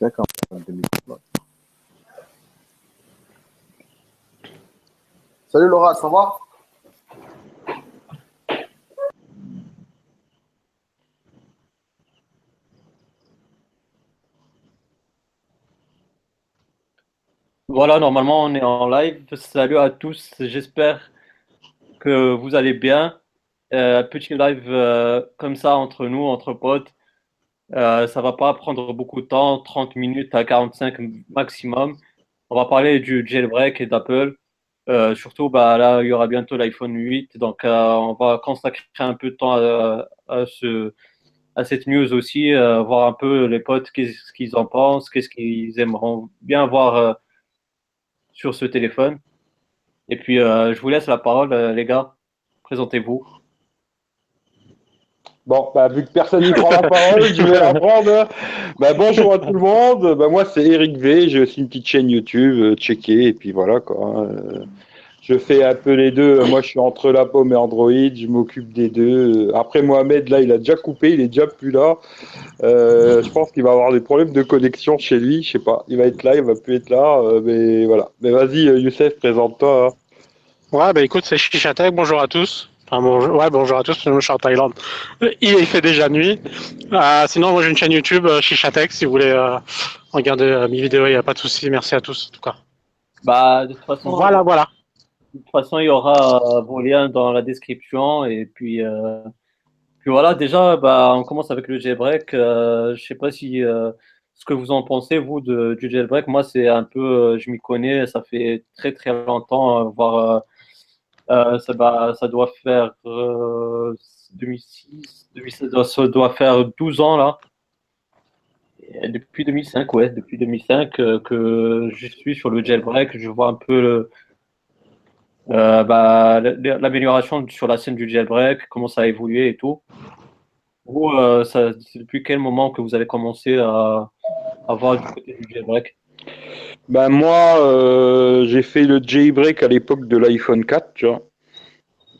fait quand même 2019. Salut Laura, ça va? Voilà, normalement on est en live. Salut à tous, j'espère que vous allez bien. Euh, petit live euh, comme ça entre nous, entre potes. Euh, ça va pas prendre beaucoup de temps, 30 minutes à 45 maximum. On va parler du jailbreak et d'Apple. Euh, surtout, bah, là, il y aura bientôt l'iPhone 8. Donc, on va consacrer un peu de temps à, ce, à cette news aussi, voir un peu les potes, qu'est-ce qu'ils en pensent, qu'est-ce qu'ils aimeront bien voir sur ce téléphone. Et puis, euh, je vous laisse la parole, euh, les gars. Présentez-vous. Bon, bah, vu que personne n'y prend la parole, je vais la prendre. Bah, bonjour à tout le monde. Bah, moi, c'est Eric V. J'ai aussi une petite chaîne YouTube, euh, checker. Et puis voilà, quoi. Euh, je fais un peu les deux. Moi, je suis entre la pomme et Android. Je m'occupe des deux. Après, Mohamed, là, il a déjà coupé. Il est déjà plus là. Euh, je pense qu'il va avoir des problèmes de connexion chez lui. Je sais pas. Il va être là, il va plus être là. Euh, mais voilà. Mais vas-y, Youssef, présente-toi. Hein. Ouais, bah écoute, c'est Chichatek. Bonjour à tous. Enfin, bonjour, ouais, bonjour à tous. Je suis en Thaïlande. Il, fait déjà nuit. Euh, sinon, moi, j'ai une chaîne YouTube, Chichatek. Si vous voulez regarder mes vidéos, il n'y a pas de souci. Merci à tous, en tout cas. Bah, de toute façon. Voilà, voilà. De toute façon, il y aura vos liens dans la description. Et puis, euh, puis voilà, déjà, bah, on commence avec le jailbreak. Euh, je sais pas si euh, ce que vous en pensez, vous, de, du jailbreak. Moi, c'est un peu, euh, je m'y connais, ça fait très très longtemps, euh, voire ça, bah, ça doit faire 2006, 2016, ça doit faire 12 ans là. Depuis 2005, ouais, depuis 2005 que je suis sur le jailbreak, je vois un peu euh, bah, l'amélioration sur la scène du jailbreak, comment ça a évolué et tout. Vous, euh, depuis quel moment que vous avez commencé à, à voir du côté du jailbreak? Ben Moi, euh, j'ai fait le jailbreak à l'époque de l'iPhone 4, tu vois.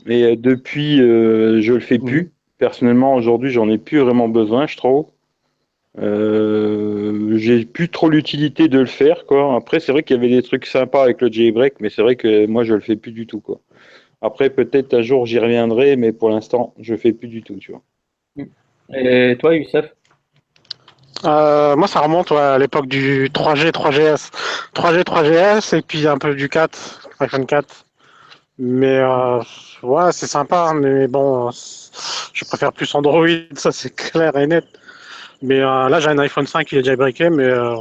Et euh, depuis, euh, je le fais plus. Mmh. Personnellement, aujourd'hui, j'en ai plus vraiment besoin, je trouve. Euh, j'ai plus trop l'utilité de le faire quoi. Après c'est vrai qu'il y avait des trucs sympas avec le jailbreak mais c'est vrai que moi je le fais plus du tout quoi. Après peut-être un jour j'y reviendrai mais pour l'instant je fais plus du tout tu vois. Et toi Youssef? Euh, moi, ça remonte ouais, à l'époque du 3G, 3GS, 3G, 3GS, et puis un peu du 4, iPhone 4. Mais euh, ouais, c'est sympa, mais bon, je préfère plus Android, ça c'est clair et net. Mais euh, là, j'ai un iPhone 5, il est déjà briqué, mais euh,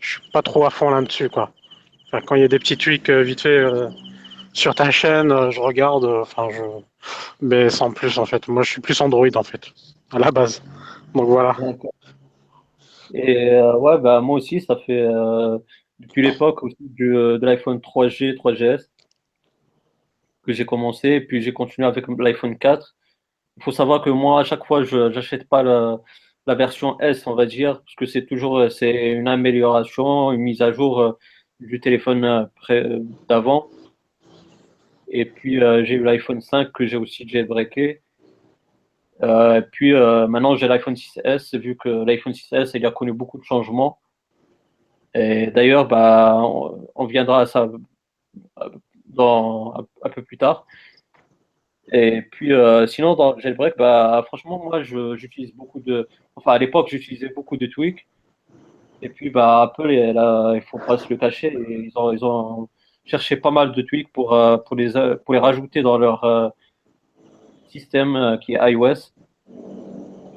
je suis pas trop à fond là-dessus, quoi. Enfin, quand il y a des petits tweaks euh, vite fait sur ta chaîne, je regarde, enfin, je... mais sans plus, en fait. Moi, je suis plus Android, en fait, à la base. Donc voilà. Et ouais, bah, moi aussi, ça fait depuis l'époque de l'iPhone 3G, 3GS que j'ai commencé, puis j'ai continué avec l'iPhone 4. Il faut savoir que moi, à chaque fois, je n'achète pas la version S, on va dire, parce que c'est toujours euh, c'est une amélioration, une mise à jour euh, du téléphone euh, d'avant. Et puis j'ai eu l'iPhone 5 que j'ai aussi jailbreaké. Euh, puis maintenant j'ai l'iPhone 6S, vu que l'iPhone 6S il a connu beaucoup de changements. Et d'ailleurs, bah, on, on, viendra à ça un, peu plus tard. Et puis, euh, sinon, dans jailbreak, bah, franchement, moi, j'utilise beaucoup de. Enfin, à l'époque, j'utilisais beaucoup de tweaks. Et puis, bah, Apple, là, il faut pas se le cacher, ils ont, ils ont cherché pas mal de tweaks pour, euh, pour, les, pour les rajouter dans leur euh, système euh, qui est iOS.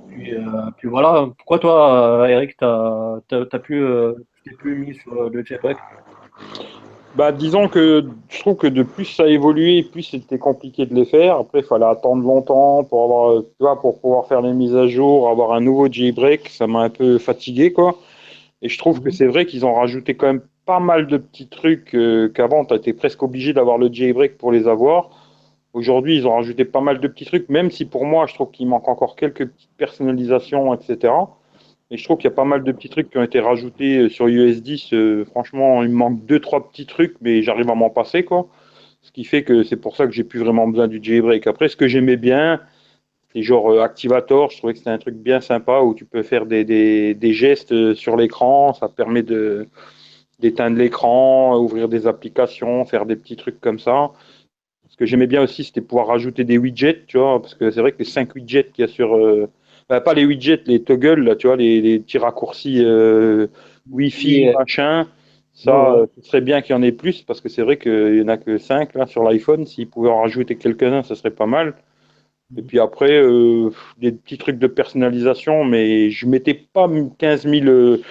Puis, euh, puis voilà. Pourquoi toi, Eric, tu as, as, plus mis sur le jailbreak? Bah, disons que je trouve que de plus ça a évolué, plus c'était compliqué de les faire. Après, il fallait attendre longtemps pour avoir, tu vois, pour pouvoir faire les mises à jour, avoir un nouveau jailbreak. Ça m'a un peu fatigué, quoi. Et je trouve que c'est vrai qu'ils ont rajouté quand même pas mal de petits trucs euh, qu'avant, tu étais presque obligé d'avoir le jailbreak pour les avoir. Aujourd'hui, ils ont rajouté pas mal de petits trucs, même si pour moi, je trouve qu'il manque encore quelques petites personnalisations, etc. Et je trouve qu'il y a pas mal de petits trucs qui ont été rajoutés euh, sur iOS 10. Euh, franchement, il me manque deux, trois petits trucs, mais j'arrive à m'en passer, quoi. Ce qui fait que c'est pour ça que j'ai plus vraiment besoin du jailbreak. Après, ce que j'aimais bien, Et genre euh, Activator, je trouvais que c'était un truc bien sympa où tu peux faire des, des, des gestes sur l'écran. Ça permet de d'éteindre l'écran, ouvrir des applications, faire des petits trucs comme ça. Ce que j'aimais bien aussi, c'était pouvoir rajouter des widgets, tu vois, parce que c'est vrai que les 5 widgets qu'il y a sur. Bah, pas les widgets, les toggles, là, tu vois, les, les petits raccourcis euh, Wi-Fi, machin. Ça, Ouais. euh, ce serait bien qu'il y en ait plus, parce que c'est vrai qu'il y en a que 5 là sur l'iPhone. S'ils pouvaient en rajouter quelques-uns, ça serait pas mal. Et puis après, euh, des petits trucs de personnalisation, mais je mettais pas 15 000, euh,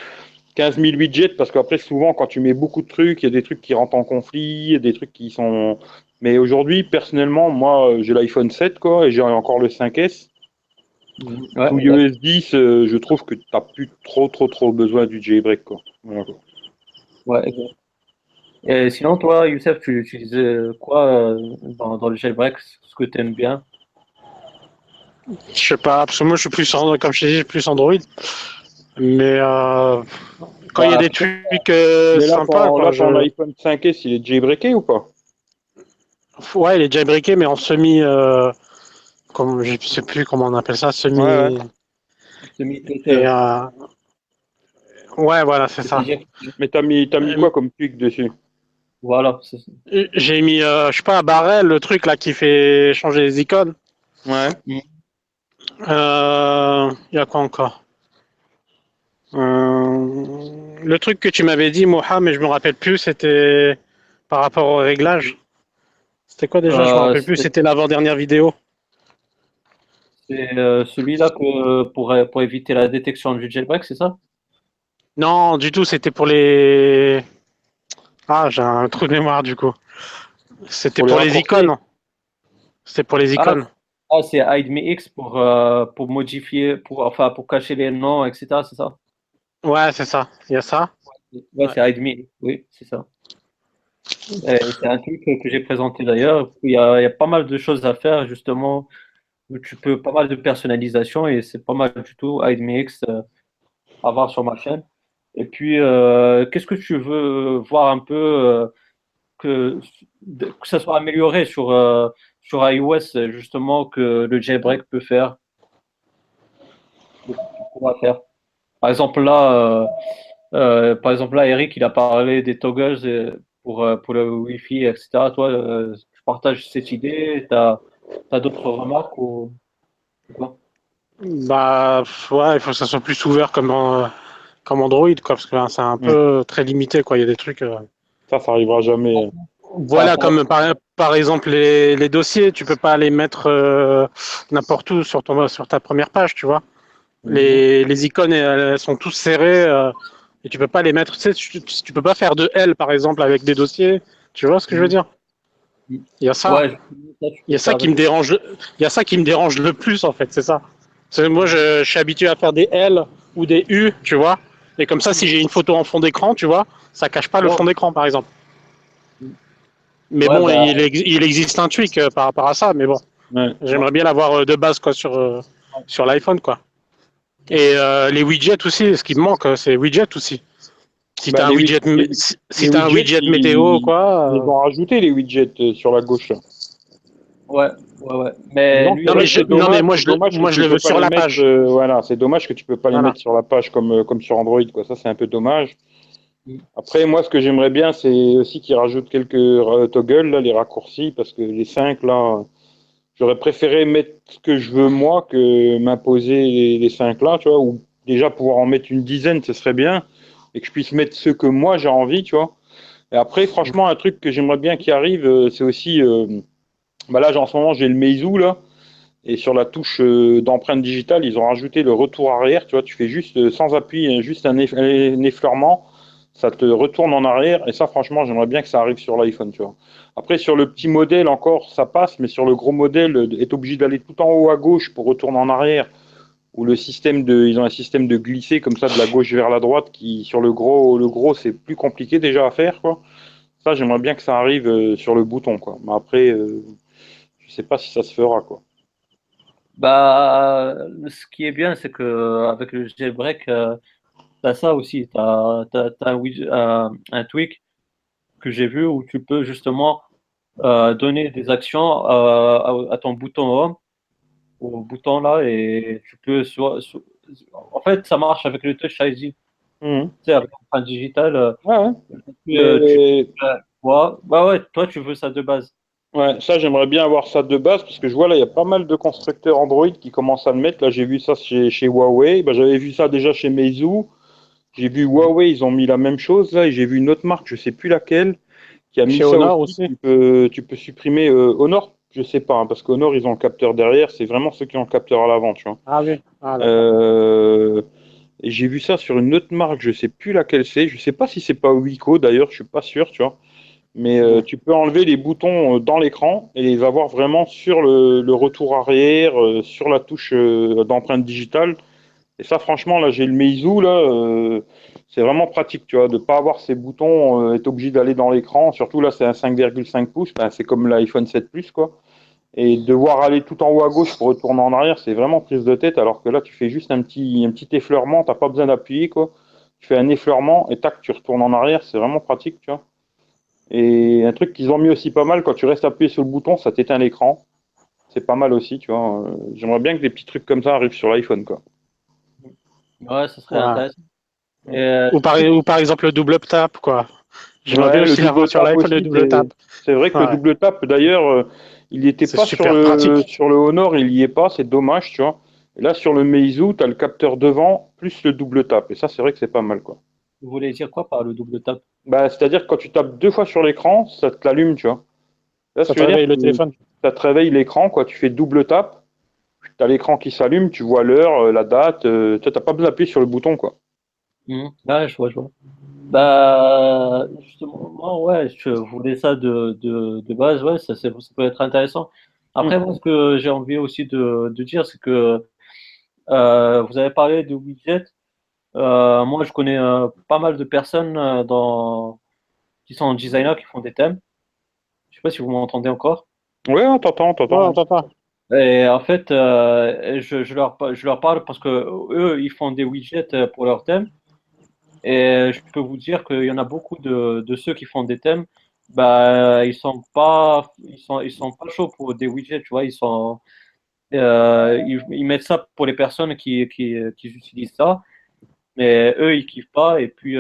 15 000 widgets, parce qu'après, souvent, quand tu mets beaucoup de trucs, il y a des trucs qui rentrent en conflit, il y a des trucs qui sont. Mais aujourd'hui, personnellement, moi, j'ai l'iPhone 7, quoi, et j'ai encore le 5S. Ouais, Sous ouais. iOS 10, euh, je trouve que tu n'as plus trop, trop, trop besoin du jailbreak, quoi. Voilà. Ouais, exact. Et sinon, toi, Youssef, tu utilises euh, quoi euh, dans, dans le jailbreak, ce que tu aimes bien? Je sais pas, parce que moi je suis plus, en- comme je suis plus Android. Mais euh, quand il y a Bah, des trucs euh, sympas, quoi, là, je- ton iPhone 5S, il est jailbreaké ou pas? Ouais, il est jailbreaké, mais en semi, euh, comme je sais plus comment on appelle ça, semi. Ouais, ouais. Et, euh, ouais, voilà, c'est ça. Mais t'as mis, t'as mis quoi comme tweak dessus Voilà, c'est ça. J'ai mis, euh, je sais pas, barrel, le truc là qui fait changer les icônes. Ouais. Euh, Il y a quoi encore? Euh, Le truc que tu m'avais dit, Moha, mais je me rappelle plus, c'était par rapport au réglage. C'était quoi déjà? Je me rappelle plus, c'était- c'était l'avant-dernière vidéo. C'est euh, celui-là que pour, pour éviter la détection du jailbreak, c'est ça? Non, du tout, c'était pour les. Ah, j'ai un trou de mémoire du coup. C'était Pour pour, les icônes. C'était pour les icônes. Ah, c'est Hide Me X pour, euh, pour modifier, pour, enfin, pour cacher les noms, etc. C'est ça? Ouais, c'est ça. Il y a ça? Ouais, c'est Hide Me X, oui, c'est ça. C'est un truc que j'ai présenté d'ailleurs. Il y a pas mal de choses à faire, justement. Tu peux pas mal de personnalisation et c'est pas mal du tout. X euh, à voir sur ma chaîne. Et puis, euh, qu'est-ce que tu veux voir un peu euh, que, ça soit amélioré sur, sur iOS, justement, que le jailbreak peut faire? Par exemple, là, par exemple, là, Eric, il a parlé des toggles pour, pour le Wi-Fi, etc. Toi, tu partages cette idée, as, d'autres remarques ou quoi? Bah, ouais, il faut que ça soit plus ouvert comme, euh, comme Android, quoi, parce que là, c'est un peu très limité, quoi. Il y a des trucs. euh, Ça, ça arrivera jamais. Voilà, comme par, par exemple les, les dossiers, tu peux pas les mettre euh, n'importe où sur, ton, sur ta première page, tu vois. Les, les icônes, elles, sont tous serrées et tu peux pas les mettre. Tu sais, tu, tu peux pas faire de L, par exemple, avec des dossiers. Tu vois ce que je veux dire? Il y a ça. Ouais, je- Il y a ça qui me dérange. le- Il y a ça qui me dérange le plus en fait, c'est ça. Moi, je, je suis habitué à faire des L ou des U, tu vois. Et comme ça, si j'ai une photo en fond d'écran, tu vois, ça cache pas le fond d'écran, par exemple. Mais Ouais, bon, bah- il, ex- il existe un tweak euh, par rapport à ça, mais bon, Ouais. j'aimerais bien l'avoir euh, de base quoi sur euh, sur l'iPhone quoi. Et euh, les widgets aussi, ce qui me manque, c'est widgets aussi. Si Bah, t'as un widget, les- si, si t'as un météo ils- quoi. Ils euh, vont rajouter les widgets euh, sur la gauche. Là. Ouais, ouais, ouais. Mais Non, lui, non, mais je- c'est dommage- non, mais moi, je le- dommage que moi, tu je le peux veux pas sur les la mettre, page. euh, voilà, c'est dommage que tu peux pas les mettre sur la page comme, euh, comme sur Android. Quoi. Ça, c'est un peu dommage. Mm. Après, moi, ce que j'aimerais bien, c'est aussi qu'ils rajoutent quelques euh, toggles, là, les raccourcis, parce que les 5, là, j'aurais préféré mettre ce que je veux, moi, que m'imposer les, les 5 là, tu vois, ou déjà pouvoir en mettre une dizaine, ce serait bien, et que je puisse mettre ceux que moi j'ai envie, tu vois. Et après, franchement, un truc que j'aimerais bien qui arrive, euh, c'est aussi, euh, bah là, en ce moment, j'ai le Meizu, là, et sur la touche euh, d'empreinte digitale, ils ont rajouté le retour arrière, tu vois, tu fais juste, sans appui, hein, juste un, eff- un effleurement, ça te retourne en arrière, et ça, franchement, j'aimerais bien que ça arrive sur l'iPhone, tu vois. Après, sur le petit modèle, encore, ça passe, mais sur le gros modèle, être obligé d'aller tout en haut à gauche pour retourner en arrière, ou le système de, ils ont un système de glisser comme ça de la gauche vers la droite qui, sur le gros, le gros, c'est plus compliqué déjà à faire, quoi. Ça, j'aimerais bien que ça arrive euh, sur le bouton, quoi. Mais après, euh, je sais pas si ça se fera, quoi. Bah, ce qui est bien, c'est que avec le jailbreak, euh, t'as ça aussi. T'as, t'as un, tweak que j'ai vu où tu peux justement euh, donner des actions euh, à, à ton bouton home au bouton là et tu peux soit, soit- en fait ça marche avec le Touch ID, tu sais avec l'empreinte digitale. euh, Ouais, ouais. tu- euh, tu Et- vois, bah ouais, toi tu veux ça de base. Ouais, ça j'aimerais bien avoir ça de base parce que je vois là il y a pas mal de constructeurs Android qui commencent à le mettre. Là j'ai vu ça chez, chez Huawei, bah, j'avais vu ça déjà chez Meizu. J'ai vu Huawei, ils ont mis la même chose là et j'ai vu une autre marque, je sais plus laquelle, qui a mis Chez ça Honor aussi. aussi. Tu peux, tu peux supprimer euh, Honor, je sais pas, hein, parce qu'Honor ils ont le capteur derrière, c'est vraiment ceux qui ont le capteur à l'avant, tu vois. Ah oui. Ah. Euh, j'ai vu ça sur une autre marque, je sais plus laquelle c'est. Je sais pas si c'est pas Wiko d'ailleurs, je suis pas sûr, tu vois. Mais euh, tu peux enlever les boutons euh, dans l'écran et les avoir vraiment sur le, le retour arrière, euh, sur la touche d'empreinte digitale. Et ça, franchement, là, j'ai le Meizu, là, euh, c'est vraiment pratique, tu vois, de pas avoir ces boutons, euh, être obligé d'aller dans l'écran. Surtout là, c'est un 5,5 pouces, ben, c'est comme l'iPhone 7 Plus, quoi. Et devoir aller tout en haut à gauche pour retourner en arrière, c'est vraiment prise de tête, alors que là, tu fais juste un petit, un petit effleurement, t'as pas besoin d'appuyer, quoi. Tu fais un effleurement et tac, tu retournes en arrière, c'est vraiment pratique, tu vois. Et un truc qu'ils ont mis aussi pas mal, quand tu restes appuyé sur le bouton, ça t'éteint l'écran. C'est pas mal aussi, tu vois. Euh, J'aimerais bien que des petits trucs comme ça arrivent sur l'iPhone, quoi. Ouais, ça serait intéressant. Et, euh, Ou, par, ou par exemple le double tap, quoi. J'aimerais bien le aussi double avoir sur tap l'iPhone le double c'est- tap. C'est vrai que Ouais. le double tap, d'ailleurs, euh, il n'était C'est pas sur le, pratique. sur le Honor, il y est pas, c'est dommage, tu vois. Et là, sur le Meizu, tu as le capteur devant plus le double tap. Et ça, c'est vrai que c'est pas mal, quoi. vous voulez dire quoi par le double tap? Bah, c'est-à-dire que quand tu tapes deux fois sur l'écran, ça te l'allume, tu vois. Là, Ça ce que je veux travaille dire, le tu- téléphone. ça te réveille l'écran, quoi. Tu fais double tap, tu as l'écran qui s'allume, tu vois l'heure, euh, la date, euh, tu n'as pas besoin d'appuyer sur le bouton, quoi. Mhm. Ouais, je vois, je vois. Bah, justement, moi, ouais, je voulais ça de, de, de base, ouais, ça, c'est- ça peut être intéressant. Après, moi, ce que j'ai envie aussi de, de dire, c'est que euh, vous avez parlé de widget. Euh, moi, je connais euh, pas mal de personnes euh, dans, qui sont designers, qui font des thèmes. Je sais pas si vous m'entendez encore. Ouais, on t'entend, on Ouais, t'entend. Et en fait, euh, je, leur, je leur parle parce que eux, ils font des widgets euh, pour leurs thèmes. Et je peux vous dire qu'il y en a beaucoup de, ceux qui font des thèmes, bah, ils sont pas, ils sont, ils sont pas chauds pour des widgets, tu vois. Ils sont, euh, ils, mettent ça pour les personnes qui, qui, qui utilisent ça, mais eux, ils kiffent pas. Et puis,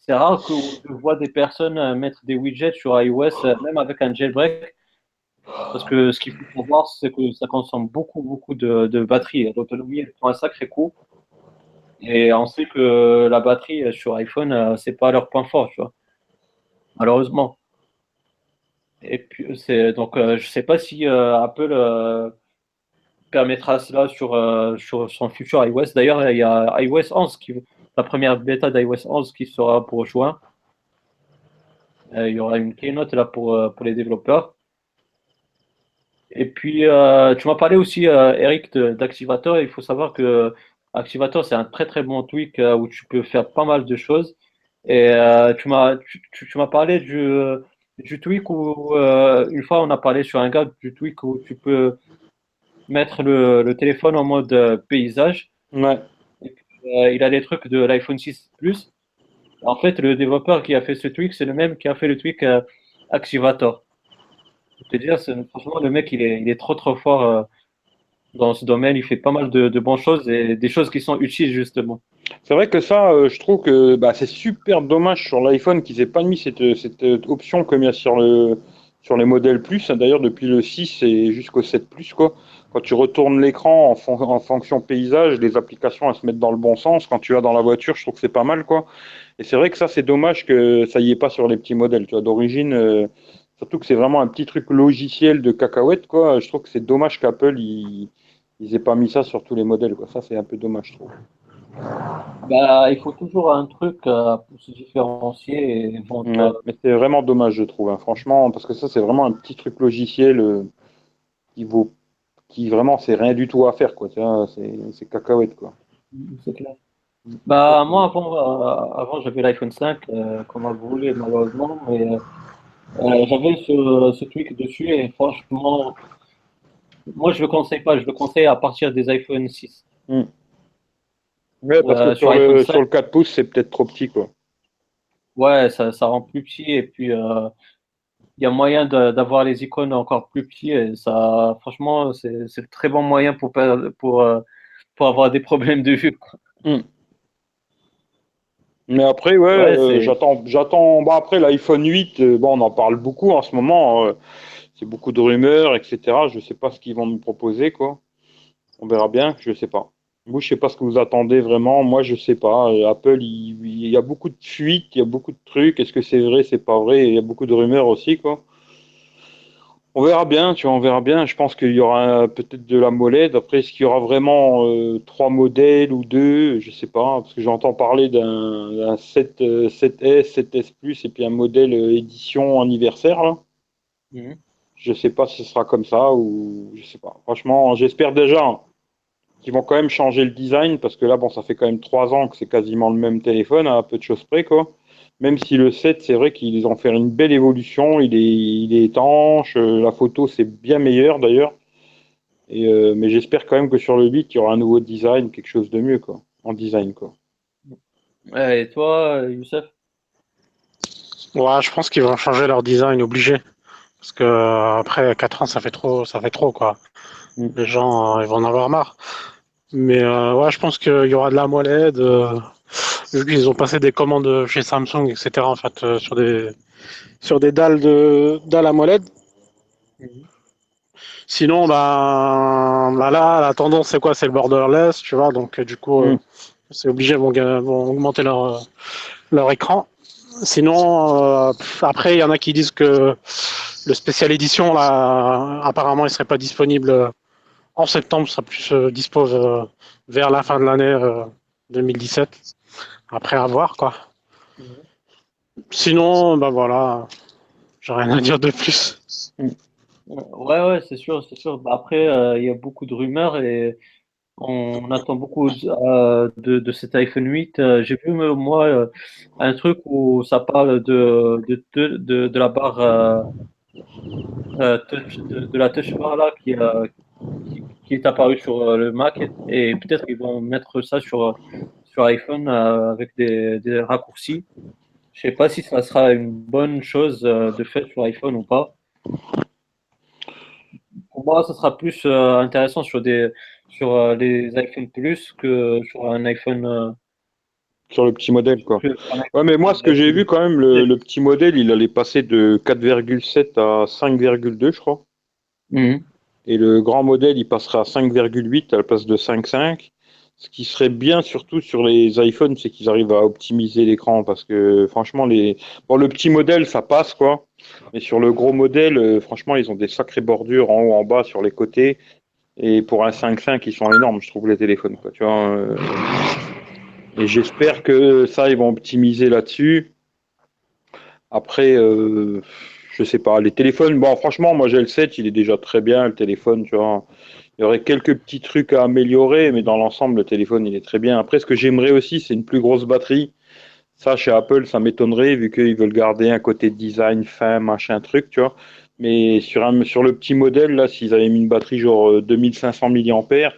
c'est rare que je vois des personnes mettre des widgets sur iOS, même avec un jailbreak. Parce que ce qu'il faut savoir, c'est que ça consomme beaucoup, beaucoup de, de batterie. L'autonomie prend un sacré coup. Et on sait que la batterie sur iPhone, euh, c'est pas leur point fort, tu vois. Malheureusement. Et puis, c'est donc, euh, je sais pas si euh, Apple euh, permettra cela sur, sur son futur iOS. D'ailleurs, il y a iOS 11, qui, la première bêta d'iOS 11 qui sera pour juin. Il y aura une keynote là pour, pour les développeurs. Et puis, euh, tu m'as parlé aussi, euh, Eric, d'Activator. Il faut savoir que Activator, c'est un très très bon tweak euh, où tu peux faire pas mal de choses. Et euh, tu m'as tu, tu- tu m'as parlé du, du tweak où, euh, une fois, on a parlé sur un gars du tweak où tu peux mettre le, le téléphone en mode euh, paysage. Ouais. Euh, il a des trucs de l'iPhone 6 Plus. En fait, le développeur qui a fait ce tweak, c'est le même qui a fait le tweak euh, Activator. Je te dire, franchement, le mec, il est, il est trop trop fort euh, dans ce domaine. Il fait pas mal de, bonnes choses et des choses qui sont utiles, justement. C'est vrai que ça, euh, je trouve que bah, c'est super dommage sur l'iPhone qu'ils aient pas mis cette, euh, option comme il y a sur, le, sur les modèles Plus. D'ailleurs, depuis le 6 et jusqu'au 7 Plus, quoi. Quand tu retournes l'écran en, fon- en fonction paysage, les applications elles se mettent dans le bon sens. Quand tu vas dans la voiture, je trouve que c'est pas mal, quoi. Et c'est vrai que ça, c'est dommage que ça y est pas sur les petits modèles. Tu vois, d'origine, surtout que c'est vraiment un petit truc logiciel de cacahuète, quoi. Je trouve que c'est dommage qu'Apple ils, ils aient pas mis ça sur tous les modèles, quoi. Ça, c'est un peu dommage, je trouve. Bah, il faut toujours un truc euh, pour se différencier. Et bon, Ouais, mais c'est vraiment dommage, je trouve, hein, franchement, parce que ça, c'est vraiment un petit truc logiciel euh, qui vaut, qui vraiment, c'est rien du tout à faire, quoi. C'est, cacahuète, quoi. C'est clair. Bah, moi, avant, euh, avant j'avais l'iPhone 5, euh, comme vous voulez, malheureusement, mais euh, j'avais ce, ce tweak dessus et franchement, moi, je le conseille pas, je le conseille à partir des iPhone 6. Ouais, parce que sur le, 5. sur le 4 pouces, c'est peut-être trop petit, quoi. Ouais, ça, ça rend plus petit et puis euh, il y a moyen d'avoir les icônes encore plus petits et ça, franchement, c'est un très bon moyen pour, pour, euh, pour avoir des problèmes de vue. quoi. Mais après, ouais, Ouais, euh, j'attends, j'attends. Bah après l'iPhone 8, euh, bon, on en parle beaucoup en ce moment. euh, c'est beaucoup de rumeurs, etc. Je sais pas ce qu'ils vont nous proposer, quoi. On verra bien. Je sais pas. Vous, je sais pas ce que vous attendez vraiment. Moi, je sais pas. Apple, il, il y a beaucoup de fuites, il y a beaucoup de trucs. Est-ce que c'est vrai, c'est pas vrai? Il y a beaucoup de rumeurs aussi, quoi. On verra bien, tu vois, on verra bien. Je pense qu'il y aura peut-être de la molette. Après, est-ce qu'il y aura vraiment euh, trois modèles ou deux? Je sais pas, parce que j'entends parler d'un d'un 7, euh, 7S, 7S Plus et puis un modèle euh, édition anniversaire, là. Je sais pas si ce sera comme ça ou je sais pas. Franchement, j'espère déjà qu'ils vont quand même changer le design parce que là, bon, ça fait quand même trois ans que c'est quasiment le même téléphone, à peu de choses près, quoi. Même si le 7, c'est vrai qu'ils ont fait une belle évolution, il est, il est étanche, euh, la photo c'est bien meilleur d'ailleurs. Et, euh, mais j'espère quand même que sur le 8, il y aura un nouveau design, quelque chose de mieux, quoi, en design, quoi. Ouais, et toi, Youssef? Ouais, je pense qu'ils vont changer leur design obligé. Parce que euh, après 4 ans, ça fait trop, ça fait trop quoi. Mm. Les gens, euh, ils vont en avoir marre. Mais euh, ouais, je pense qu'il y aura de la molette. Vu qu'ils ont passé des commandes chez Samsung, etc. En fait, euh, sur des sur des dalles de dalles à molette. Sinon, ben bah là, la tendance c'est quoi? C'est le borderless, tu vois. Donc euh, du coup, euh, Mm. c'est obligé, ils vont, vont augmenter leur euh, leur écran. Sinon, euh, après, il y en a qui disent que le spécial édition, là, apparemment, il serait pas disponible en septembre, ça plus euh, dispose euh, vers la fin de l'année euh, 2017. Après, à voir, quoi. Sinon, ben voilà, j'ai rien à dire de plus. Ouais, ouais, c'est sûr, c'est sûr. Bah, après, euh, il y a beaucoup de rumeurs et on attend beaucoup euh, de, de cet iPhone 8. Euh, j'ai vu, moi, un truc où ça parle de, de, de, la barre euh, touch, de, la touch bar là qui, qui, qui est apparue sur le Mac et, et peut-être qu'ils vont mettre ça sur, sur iPhone euh, avec des, des raccourcis. Je sais pas si ça sera une bonne chose euh, de fait sur iPhone ou pas. Pour moi, ça sera plus euh, intéressant sur des sur les iPhone Plus que sur un iPhone. Sur le petit modèle, quoi. Ouais, mais moi, ce que j'ai vu quand même, le, le petit modèle, il allait passer de 4,7 à 5,2, je crois. Mhm. Et le grand modèle, il passera à 5,8 à la place de 5,5. Ce qui serait bien surtout sur les iPhones, c'est qu'ils arrivent à optimiser l'écran parce que franchement, les bon, le petit modèle, ça passe quoi. Mais sur le gros modèle, euh, franchement, ils ont des sacrées bordures en haut, en bas, sur les côtés. Et pour un 5,5, ils sont énormes, je trouve, les téléphones. Tu vois, euh. Et j'espère que ça, ils vont optimiser là-dessus. Après, euh, je sais pas, les téléphones, bon, franchement, moi j'ai le 7, il est déjà très bien, le téléphone, tu vois. Il y aurait quelques petits trucs à améliorer, mais dans l'ensemble, le téléphone, il est très bien. Après, ce que j'aimerais aussi, c'est une plus grosse batterie. Ça, chez Apple, ça m'étonnerait, vu qu'ils veulent garder un côté design fin, machin, truc, tu vois. Mais sur, le petit modèle, là, s'ils avaient mis une batterie genre euh, 2500 mAh,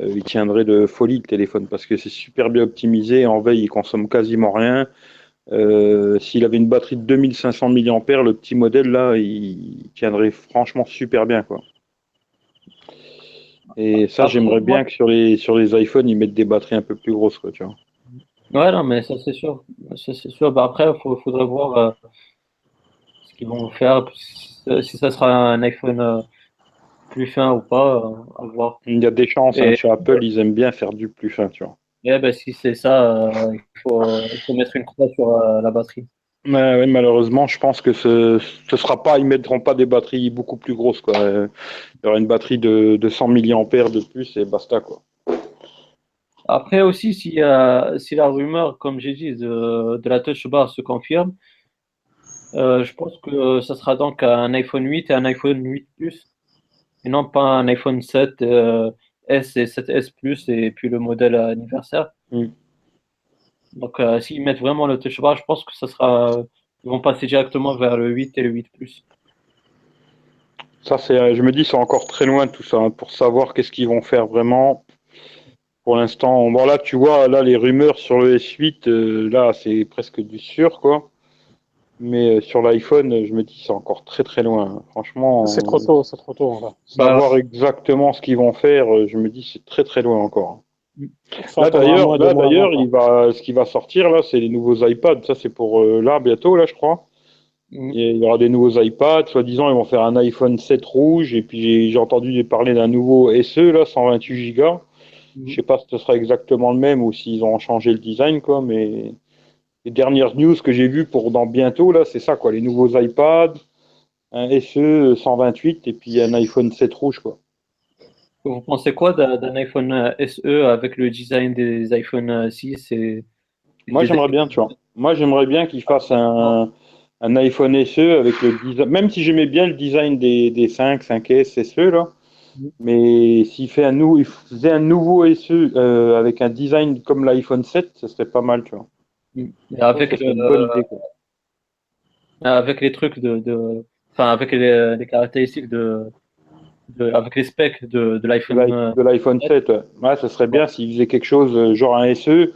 euh, il tiendrait de folie le téléphone, parce que c'est super bien optimisé. En veille, il consomme quasiment rien. Euh, S'il avait une batterie de 2500 mAh, le petit modèle, là, il tiendrait franchement super bien, quoi. Et ça, Après, j'aimerais bien que sur les, sur les iPhones, ils mettent des batteries un peu plus grosses, quoi, tu vois. Ouais, non, mais ça c'est sûr. Ça, c'est sûr. Bah, après, il faudrait voir euh, ce qu'ils vont faire, si ça sera un iPhone euh, plus fin ou pas, euh, à voir. Il y a des chances, hein, Et- chez Apple, ils aiment bien faire du plus fin, tu vois. Et ben, si c'est ça, il faut, il faut mettre une croix sur la batterie. Ouais, malheureusement, je pense que ce, ce sera pas, ils mettront pas des batteries beaucoup plus grosses, quoi. Il y aura une batterie de, de 100 mAh de plus et basta, quoi. Après aussi, si, euh, si la rumeur, comme j'ai dit, de, de la touch bar se confirme, euh, je pense que ça sera donc un iPhone 8 et un iPhone 8 Plus, et non pas un iPhone 7 euh, S et 7S Plus et puis le modèle anniversaire. Mm. Donc, euh, s'ils mettent vraiment le touch bar, je pense que ça sera, ils vont passer directement vers le 8 et le 8 Plus. Ça, c'est, je me dis, c'est encore très loin tout ça, hein, pour savoir qu'est-ce qu'ils vont faire vraiment. Pour l'instant, bon là, tu vois, là, les rumeurs sur le S8, euh, là, c'est presque du sûr, quoi. Mais euh, sur l'iPhone, euh, je me dis c'est encore très très loin. Franchement, C'est trop tôt, c'est trop tôt. savoir exactement ce qu'ils vont faire, euh, je me dis c'est très très loin encore. Là d'ailleurs, là, d'ailleurs, avant, il va, ce qui va sortir là, c'est les nouveaux iPads. Ça, c'est pour euh, là bientôt, là, je crois. Mm. Il y aura des nouveaux iPads. Soi-disant, ils vont faire un iPhone 7 rouge. Et puis j'ai j'ai entendu parler d'un nouveau SE là, 128 Go. Mhm. Je sais pas si ce sera exactement le même ou s'ils ont changé le design, quoi. Mais les dernières news que j'ai vues pour dans bientôt là, c'est ça, quoi. Les nouveaux iPads, un SE 128 et puis un iPhone 7 rouge, quoi. Vous pensez quoi d'un iPhone euh, SE avec le design des iPhone euh, 6 et Moi, j'aimerais bien, tu vois. Moi, j'aimerais bien qu'ils fassent un, un iPhone SE avec le design, même si j'aimais bien le design des, des 5, 5S, SE, là. Mhm. Mais s'il fait un nou- il faisait un nouveau SE euh, avec un design comme l'iPhone 7, ce serait pas mal, tu vois. et avec, le- idée, avec les trucs de, de enfin avec les, les caractéristiques de, de avec les specs de, de De l'iPhone l'i- euh, de l'iPhone 7, ouais. Ça serait bien s'il faisait quelque chose, euh, genre un SE,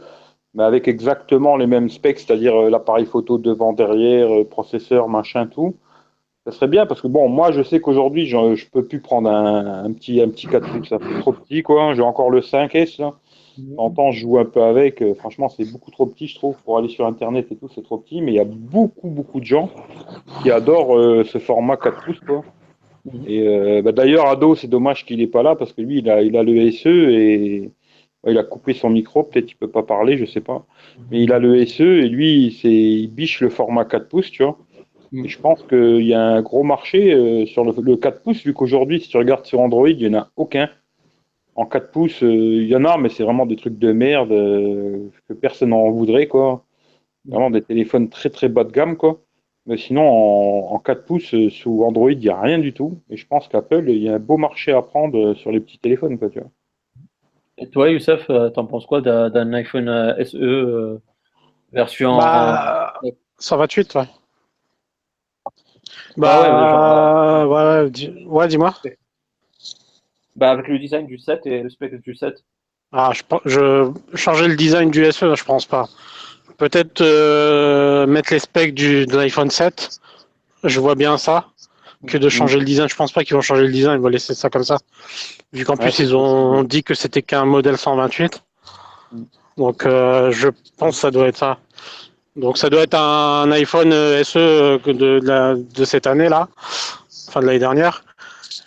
mais avec exactement les mêmes specs, c'est-à-dire euh, l'appareil photo devant, derrière, processeur, machin, tout. Ça serait bien parce que bon, moi je sais qu'aujourd'hui je, je peux plus prendre un, un petit un petit 4 pouces, ça fait trop petit quoi. J'ai encore le 5S là. De temps en temps, je joue un peu avec. Franchement, c'est beaucoup trop petit, je trouve, pour aller sur internet et tout, c'est trop petit. Mais il y a beaucoup beaucoup de gens qui adorent euh, ce format 4 pouces quoi. Mhm. Et euh, bah, d'ailleurs, Ado, c'est dommage qu'il est pas là parce que lui, il a il a le SE et il a coupé son micro. Peut-être il peut pas parler, je sais pas. Mais il a le SE et lui, c'est il biche le format 4 pouces, tu vois. Mm. Et je pense qu'il y a un gros marché euh, sur le, le 4 pouces, vu qu'aujourd'hui, si tu regardes sur Android, il n'y en a aucun. En 4 pouces, euh, il y en a, mais c'est vraiment des trucs de merde que personne n'en voudrait, quoi. Vraiment des téléphones très très bas de gamme, quoi. Mais sinon, en, en 4 pouces, euh, sous Android, il n'y a rien du tout. Et je pense qu'Apple, il y a un beau marché à prendre euh, sur les petits téléphones, quoi, tu vois. Et toi, Youssef, euh, t'en penses quoi d'un d'un iPhone SE euh, version Bah, euh, 128, ouais. Bah ouais, Bah, ouais, ouais, dis- ouais, dis-moi. bah, avec le design du 7 et le spec du 7 Ah, je, je changer le design du SE, je pense pas. Peut-être euh, mettre les specs du, de l'iPhone 7. Je vois bien ça. Que de changer le design, je pense pas qu'ils vont changer le design, ils vont laisser ça comme ça. Vu qu'en Ouais, plus ils ont dit que c'était qu'un modèle 128. Donc euh, je pense que ça doit être ça. Donc ça doit être un iPhone euh, SE de, de, la- de cette année là, enfin de l'année dernière.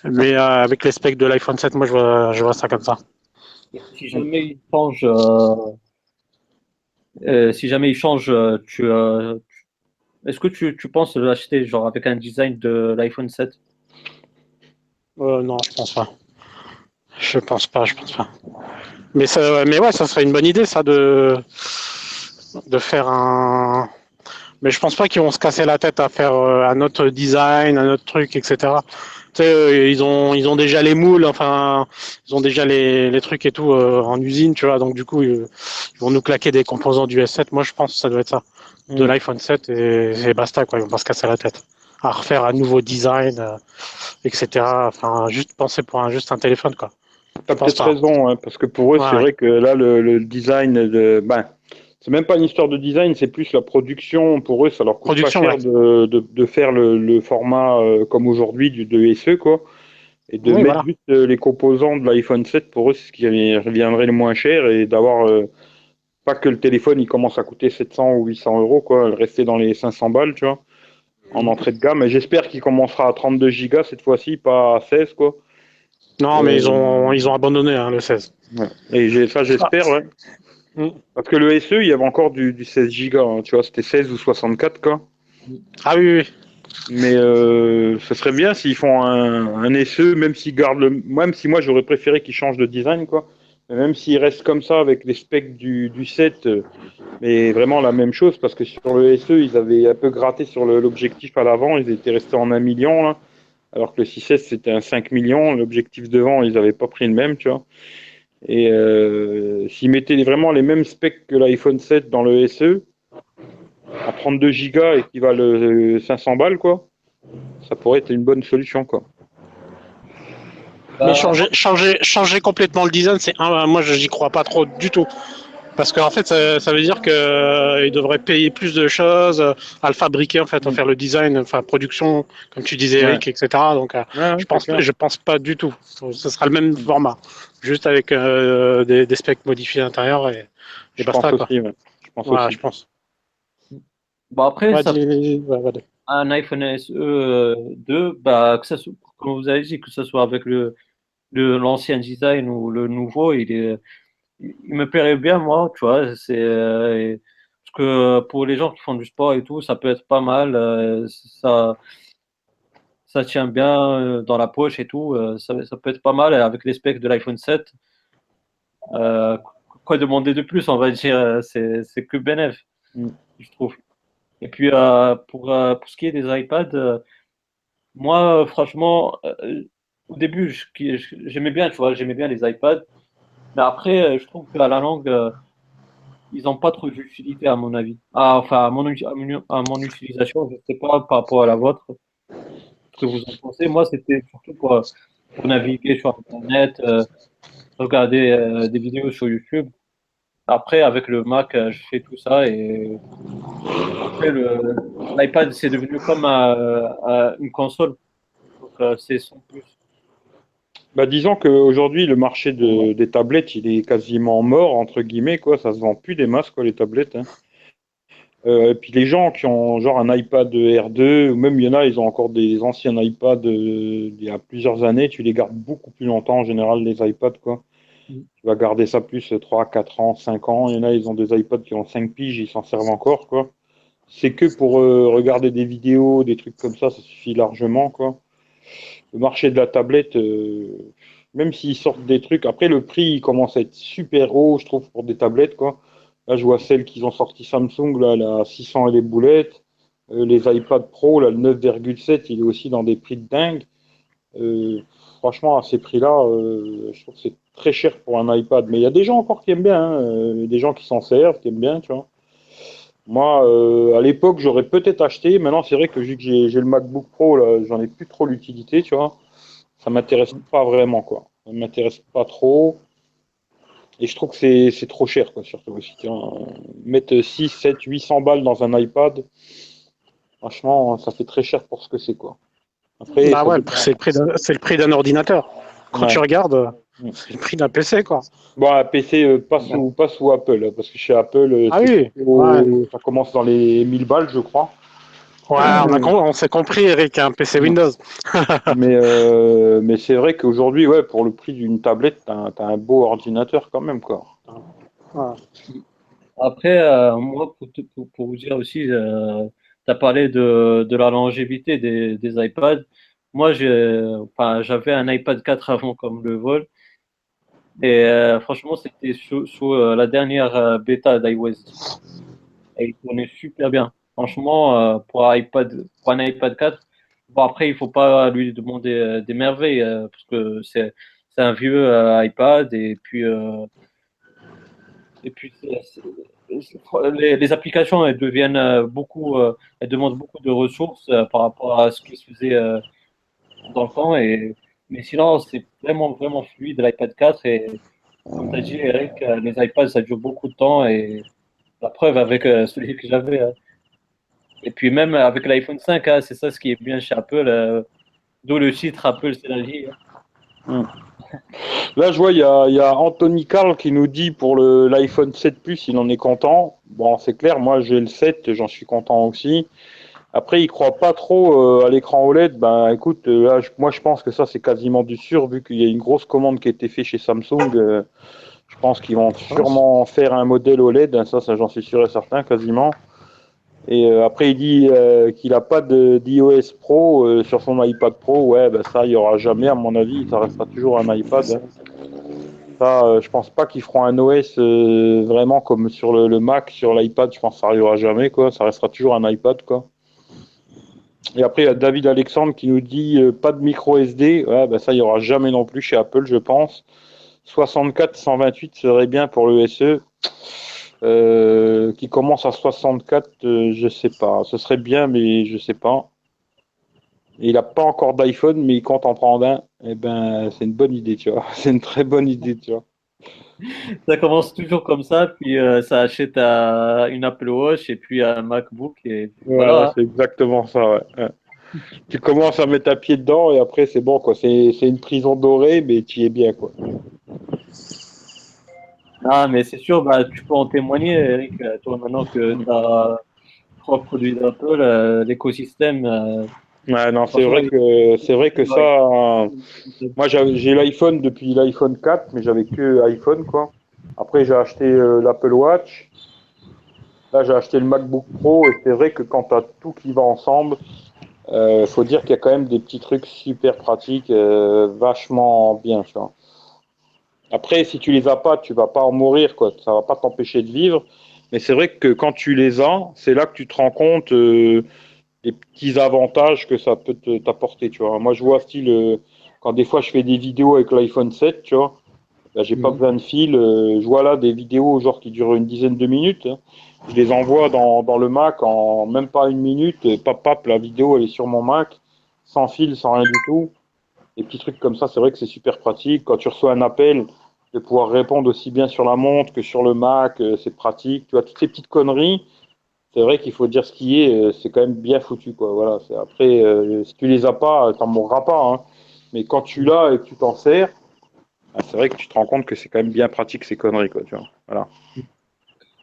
Mais euh, avec les specs de l'iPhone 7, moi je vois, je vois ça comme ça. Si jamais il change, euh, si jamais il change, euh, euh, tu- est-ce que tu, penses l'acheter genre avec un design de l'iPhone 7 Euh, non, je pense pas. Je pense pas, je pense pas. Mais ça, mais ouais, ça serait une bonne idée, ça, de de faire un. Mais je pense pas qu'ils vont se casser la tête à faire un autre design, un autre truc, etc. Sais, euh, ils ont ils ont déjà les moules, enfin, ils ont déjà les, les trucs et tout euh, en usine, tu vois. Donc du coup, ils, ils vont nous claquer des composants du S7. Moi, je pense que ça doit être ça, de Mm. l'iPhone 7 et, et basta quoi. Ils vont pas se casser la tête à refaire un nouveau design. euh, etc. Enfin, juste penser pour un, juste un téléphone, quoi. T'as peut-être raison, hein, parce que pour eux, Ouais, c'est ouais. vrai que là, le, le design de. Ben, c'est même pas une histoire de design, c'est plus la production. Pour eux, ça leur coûte Production, pas cher de, de, de faire le, le format euh, comme aujourd'hui du de SE, quoi. Et de Oui, mettre voilà. juste euh, les composants de l'iPhone 7, pour eux, c'est ce qui reviendrait le moins cher et d'avoir. euh, pas que le téléphone il commence à coûter 700 ou 800 euros, quoi, rester dans les 500 balles, tu vois, en entrée de gamme. Et j'espère qu'il commencera à 32 gigas cette fois-ci, pas à 16, quoi. Non, mais ils ont, ils ont abandonné hein, le 16. Et ça, j'espère, ouais. Mm. Parce que le SE, il y avait encore du, du 16 Go, hein, tu vois, c'était 16 ou 64, quoi. Ah oui, oui. Mais euh, ce serait bien s'ils font un, un SE, même s'ils gardent le. Même si moi, j'aurais préféré qu'ils changent de design, quoi. Mais même s'ils restent comme ça avec les specs du, du 7, euh, mais vraiment la même chose, parce que sur le SE, ils avaient un peu gratté sur l'objectif à l'avant, ils étaient restés en 1 million, là. Alors que le 6S, c'était un 5 millions, l'objectif devant, ils n'avaient pas pris le même, tu vois. Et euh, s'ils mettaient vraiment les mêmes specs que l'iPhone 7 dans le SE, à 32 Go et qui valent euh, 500 balles, quoi, ça pourrait être une bonne solution, quoi. Bah, Mais changer, changer, changer complètement le design, c'est un, moi, je n'y crois pas trop du tout. Parce qu'en fait, ça, ça veut dire qu'ils devraient payer plus de choses euh, à le fabriquer, en fait, à faire le design, enfin, production, comme tu disais, Ouais. Eric, etc. Donc, euh, Ouais, je pense, je pense pas du tout. Ce sera le même format, juste avec euh, des, des specs modifiés à l'intérieur et, et je basta, pense quoi. aussi. ouais. Je pense Voilà, aussi. je pense. Bon, après, Ouais, ça dis- ouais, ouais. un iPhone SE euh, 2, bah, que ça soit, comme vous avez dit, que ce soit avec le, le, l'ancien design ou le nouveau, il est, il me plairait bien, moi, tu vois, c'est, euh, parce que pour les gens qui font du sport et tout, ça peut être pas mal, euh, ça, ça tient bien euh, dans la poche et tout, euh, ça, ça peut être pas mal avec les specs de l'iPhone 7. Euh, quoi demander de plus, on va dire, c'est, que bénéf, Mm. je trouve. Et puis, euh, pour, euh, pour ce qui est des iPads, moi, franchement, au début, j'aimais bien, tu vois, j'aimais bien les iPads. Mais après, je trouve qu'à la langue, ils n'ont pas trop d'utilité, à mon avis. Ah, enfin, à mon, u- à mon- à mon utilisation, je ne sais pas par rapport à la vôtre, que vous en pensez. Moi, c'était surtout pour, euh, naviguer sur Internet, euh, regarder euh, des vidéos sur YouTube. Après, avec le Mac, je fais tout ça et après, l'iPad, c'est devenu comme une console. Donc, c'est son plus. Bah, disons qu'aujourd'hui, le marché de, des tablettes, il est quasiment mort, entre guillemets, quoi. Ça se vend plus des masses, quoi, les tablettes. hein. Euh, et puis les gens qui ont genre un iPad R2, ou même il y en a, ils ont encore des anciens iPads euh, d'il y a plusieurs années, tu les gardes beaucoup plus longtemps en général, les iPads, quoi. Mm. Tu vas garder ça plus 3, 4 ans, 5 ans. Il y en a, ils ont des iPads qui ont 5 piges, ils s'en servent encore, quoi. C'est que pour euh, regarder des vidéos, des trucs comme ça, ça suffit largement, quoi. Le marché de la tablette, euh, même s'ils sortent des trucs, après le prix il commence à être super haut, je trouve, pour des tablettes, quoi. Là, je vois celles qu'ils ont sorti Samsung, là, la 600 et les boulettes. Euh, les iPad Pro, là, le 9,7, il est aussi dans des prix de dingue. Euh, franchement, à ces prix-là, euh, je trouve que c'est très cher pour un iPad. Mais il y a des gens encore qui aiment bien, hein, euh, des gens qui s'en servent, qui aiment bien, tu vois. Moi, euh, à l'époque, j'aurais peut-être acheté. Maintenant, c'est vrai que vu que j'ai le MacBook Pro, là, j'en ai plus trop l'utilité, tu vois. Ça m'intéresse pas vraiment, quoi. Ça m'intéresse pas trop. Et je trouve que c'est trop cher, quoi, surtout aussi. vois. Mettre 6, 7, 800 balles dans un iPad, franchement, ça fait très cher pour ce que c'est, quoi. Après, Ah ça ouais, c'est le prix d'un- c'est le prix d'un ordinateur. Quand Ouais. tu regardes, c'est le prix d'un PC, quoi. Bon, un PC, euh, pas, sous, pas sous Apple, hein, parce que chez Apple, euh, Ah c'est oui, au- ouais. ça commence dans les 1000 balles, je crois. Ouais, on, a on s'est compris, Eric, un PC Windows. mais euh, mais c'est vrai qu'aujourd'hui, ouais, pour le prix d'une tablette, t'as un, t'as un beau ordinateur quand même, quoi. Après, euh, moi, pour, te- pour, pour vous dire aussi, tu as parlé de, de la longévité des, des iPads. Moi, j'ai, enfin, j'avais un iPad 4 avant comme le vol. Et euh, franchement, c'était sous, sous, euh, la dernière euh, bêta d'iOS 10. Et il tournait super bien. Franchement, euh, pour, un iPad, pour un iPad 4, bon, après, il faut pas lui demander euh, des merveilles euh, parce que c'est, un vieux iPad et puis, les, applications elles deviennent beaucoup, elles demandent beaucoup de ressources par rapport à ce qui se faisait dans le temps. Et, mais sinon, c'est vraiment, vraiment fluide l'iPad 4. Et comme tu as dit, Eric, les iPads, ça dure beaucoup de temps. Et la preuve avec celui que j'avais. Et puis même avec l'iPhone 5, hein, c'est ça ce qui est bien chez Apple. euh, D'où le titre Apple, vie. hein. Là, je vois, il y a, Anthony Carl qui nous dit pour l'iPhone 7 Plus, il en est content. Bon, c'est clair, moi j'ai le 7, j'en suis content aussi. Après, il croit pas trop euh, à l'écran OLED. Ben, écoute, euh, là, moi je pense que ça c'est quasiment du sûr, vu qu'il y a une grosse commande qui a été faite chez Samsung. je pense qu'ils vont sûrement faire un modèle OLED, ça, ça j'en suis sûr et certain, quasiment. Et euh, après, il dit euh, qu'il n'a pas d'iOS Pro euh, sur son iPad Pro. Ouais, ben ça, il n'y aura jamais, à mon avis. Ça restera toujours un iPad. Ça, je pense pas qu'ils feront un OS vraiment comme sur le, Mac, sur l'iPad. Je pense que ça arrivera jamais, quoi. Ça restera toujours un iPad, quoi. Et après, il y a David Alexandre qui nous dit pas de micro SD. Ouais, ben ça, il n'y aura jamais non plus chez Apple, je pense. 64, 128 serait bien pour le SE. Euh, qui commence à 64, euh, je sais pas. Ce serait bien, mais je sais pas. Il n'a pas encore d'iPhone, mais il compte en prendre un. Eh ben, c'est une bonne idée, tu vois. C'est une très bonne idée, tu vois. Ça commence toujours comme ça, puis euh, ça achète à une Apple Watch et puis un MacBook. Et Voilà, voilà. c'est exactement ça. ouais. Ouais. Tu commences à mettre un pied dedans et après c'est bon quoi. C'est c'est une prison dorée, mais tu y es bien quoi. Ah, mais c'est sûr, bah, tu peux en témoigner, Eric, euh, toi, maintenant que tu as trois produits d'Apple, euh, l'écosystème. euh, Ouais, non, c'est vrai que c'est vrai que ça. euh, Moi, j'ai l'iPhone depuis l'iPhone 4, mais j'avais que iPhone, quoi. Après, j'ai acheté l'Apple Watch. Là, j'ai acheté le MacBook Pro, et c'est vrai que quand tu as tout qui va ensemble, faut dire qu'il y a quand même des petits trucs super pratiques, vachement bien, tu vois. Après, si tu les as pas, tu vas pas en mourir, quoi. Ça va pas t'empêcher de vivre. Mais c'est vrai que quand tu les as, c'est là que tu te rends compte euh, des petits avantages que ça peut te- t'apporter, tu vois. Moi, je vois style, euh, quand des fois je fais des vidéos avec l'iPhone 7, tu vois, là, j'ai pas Mhm. besoin de fil. euh, je vois là des vidéos genre qui durent une dizaine de minutes. hein. Je les envoie dans, dans le Mac en même pas une minute. Pap, pap, la vidéo elle est sur mon Mac, sans fil, sans rien du tout. Des petits trucs comme ça, c'est vrai que c'est super pratique. Quand tu reçois un appel, de pouvoir répondre aussi bien sur la montre que sur le Mac, euh, c'est pratique. Tu vois, toutes ces petites conneries, c'est vrai qu'il faut dire ce qui est, euh, c'est quand même bien foutu, quoi. Voilà. C'est après, euh, si tu les as pas, t'en mourras pas, hein. Mais quand tu l'as et que tu t'en sers, ah, c'est vrai que tu te rends compte que c'est quand même bien pratique ces conneries, quoi. Tu vois. Voilà.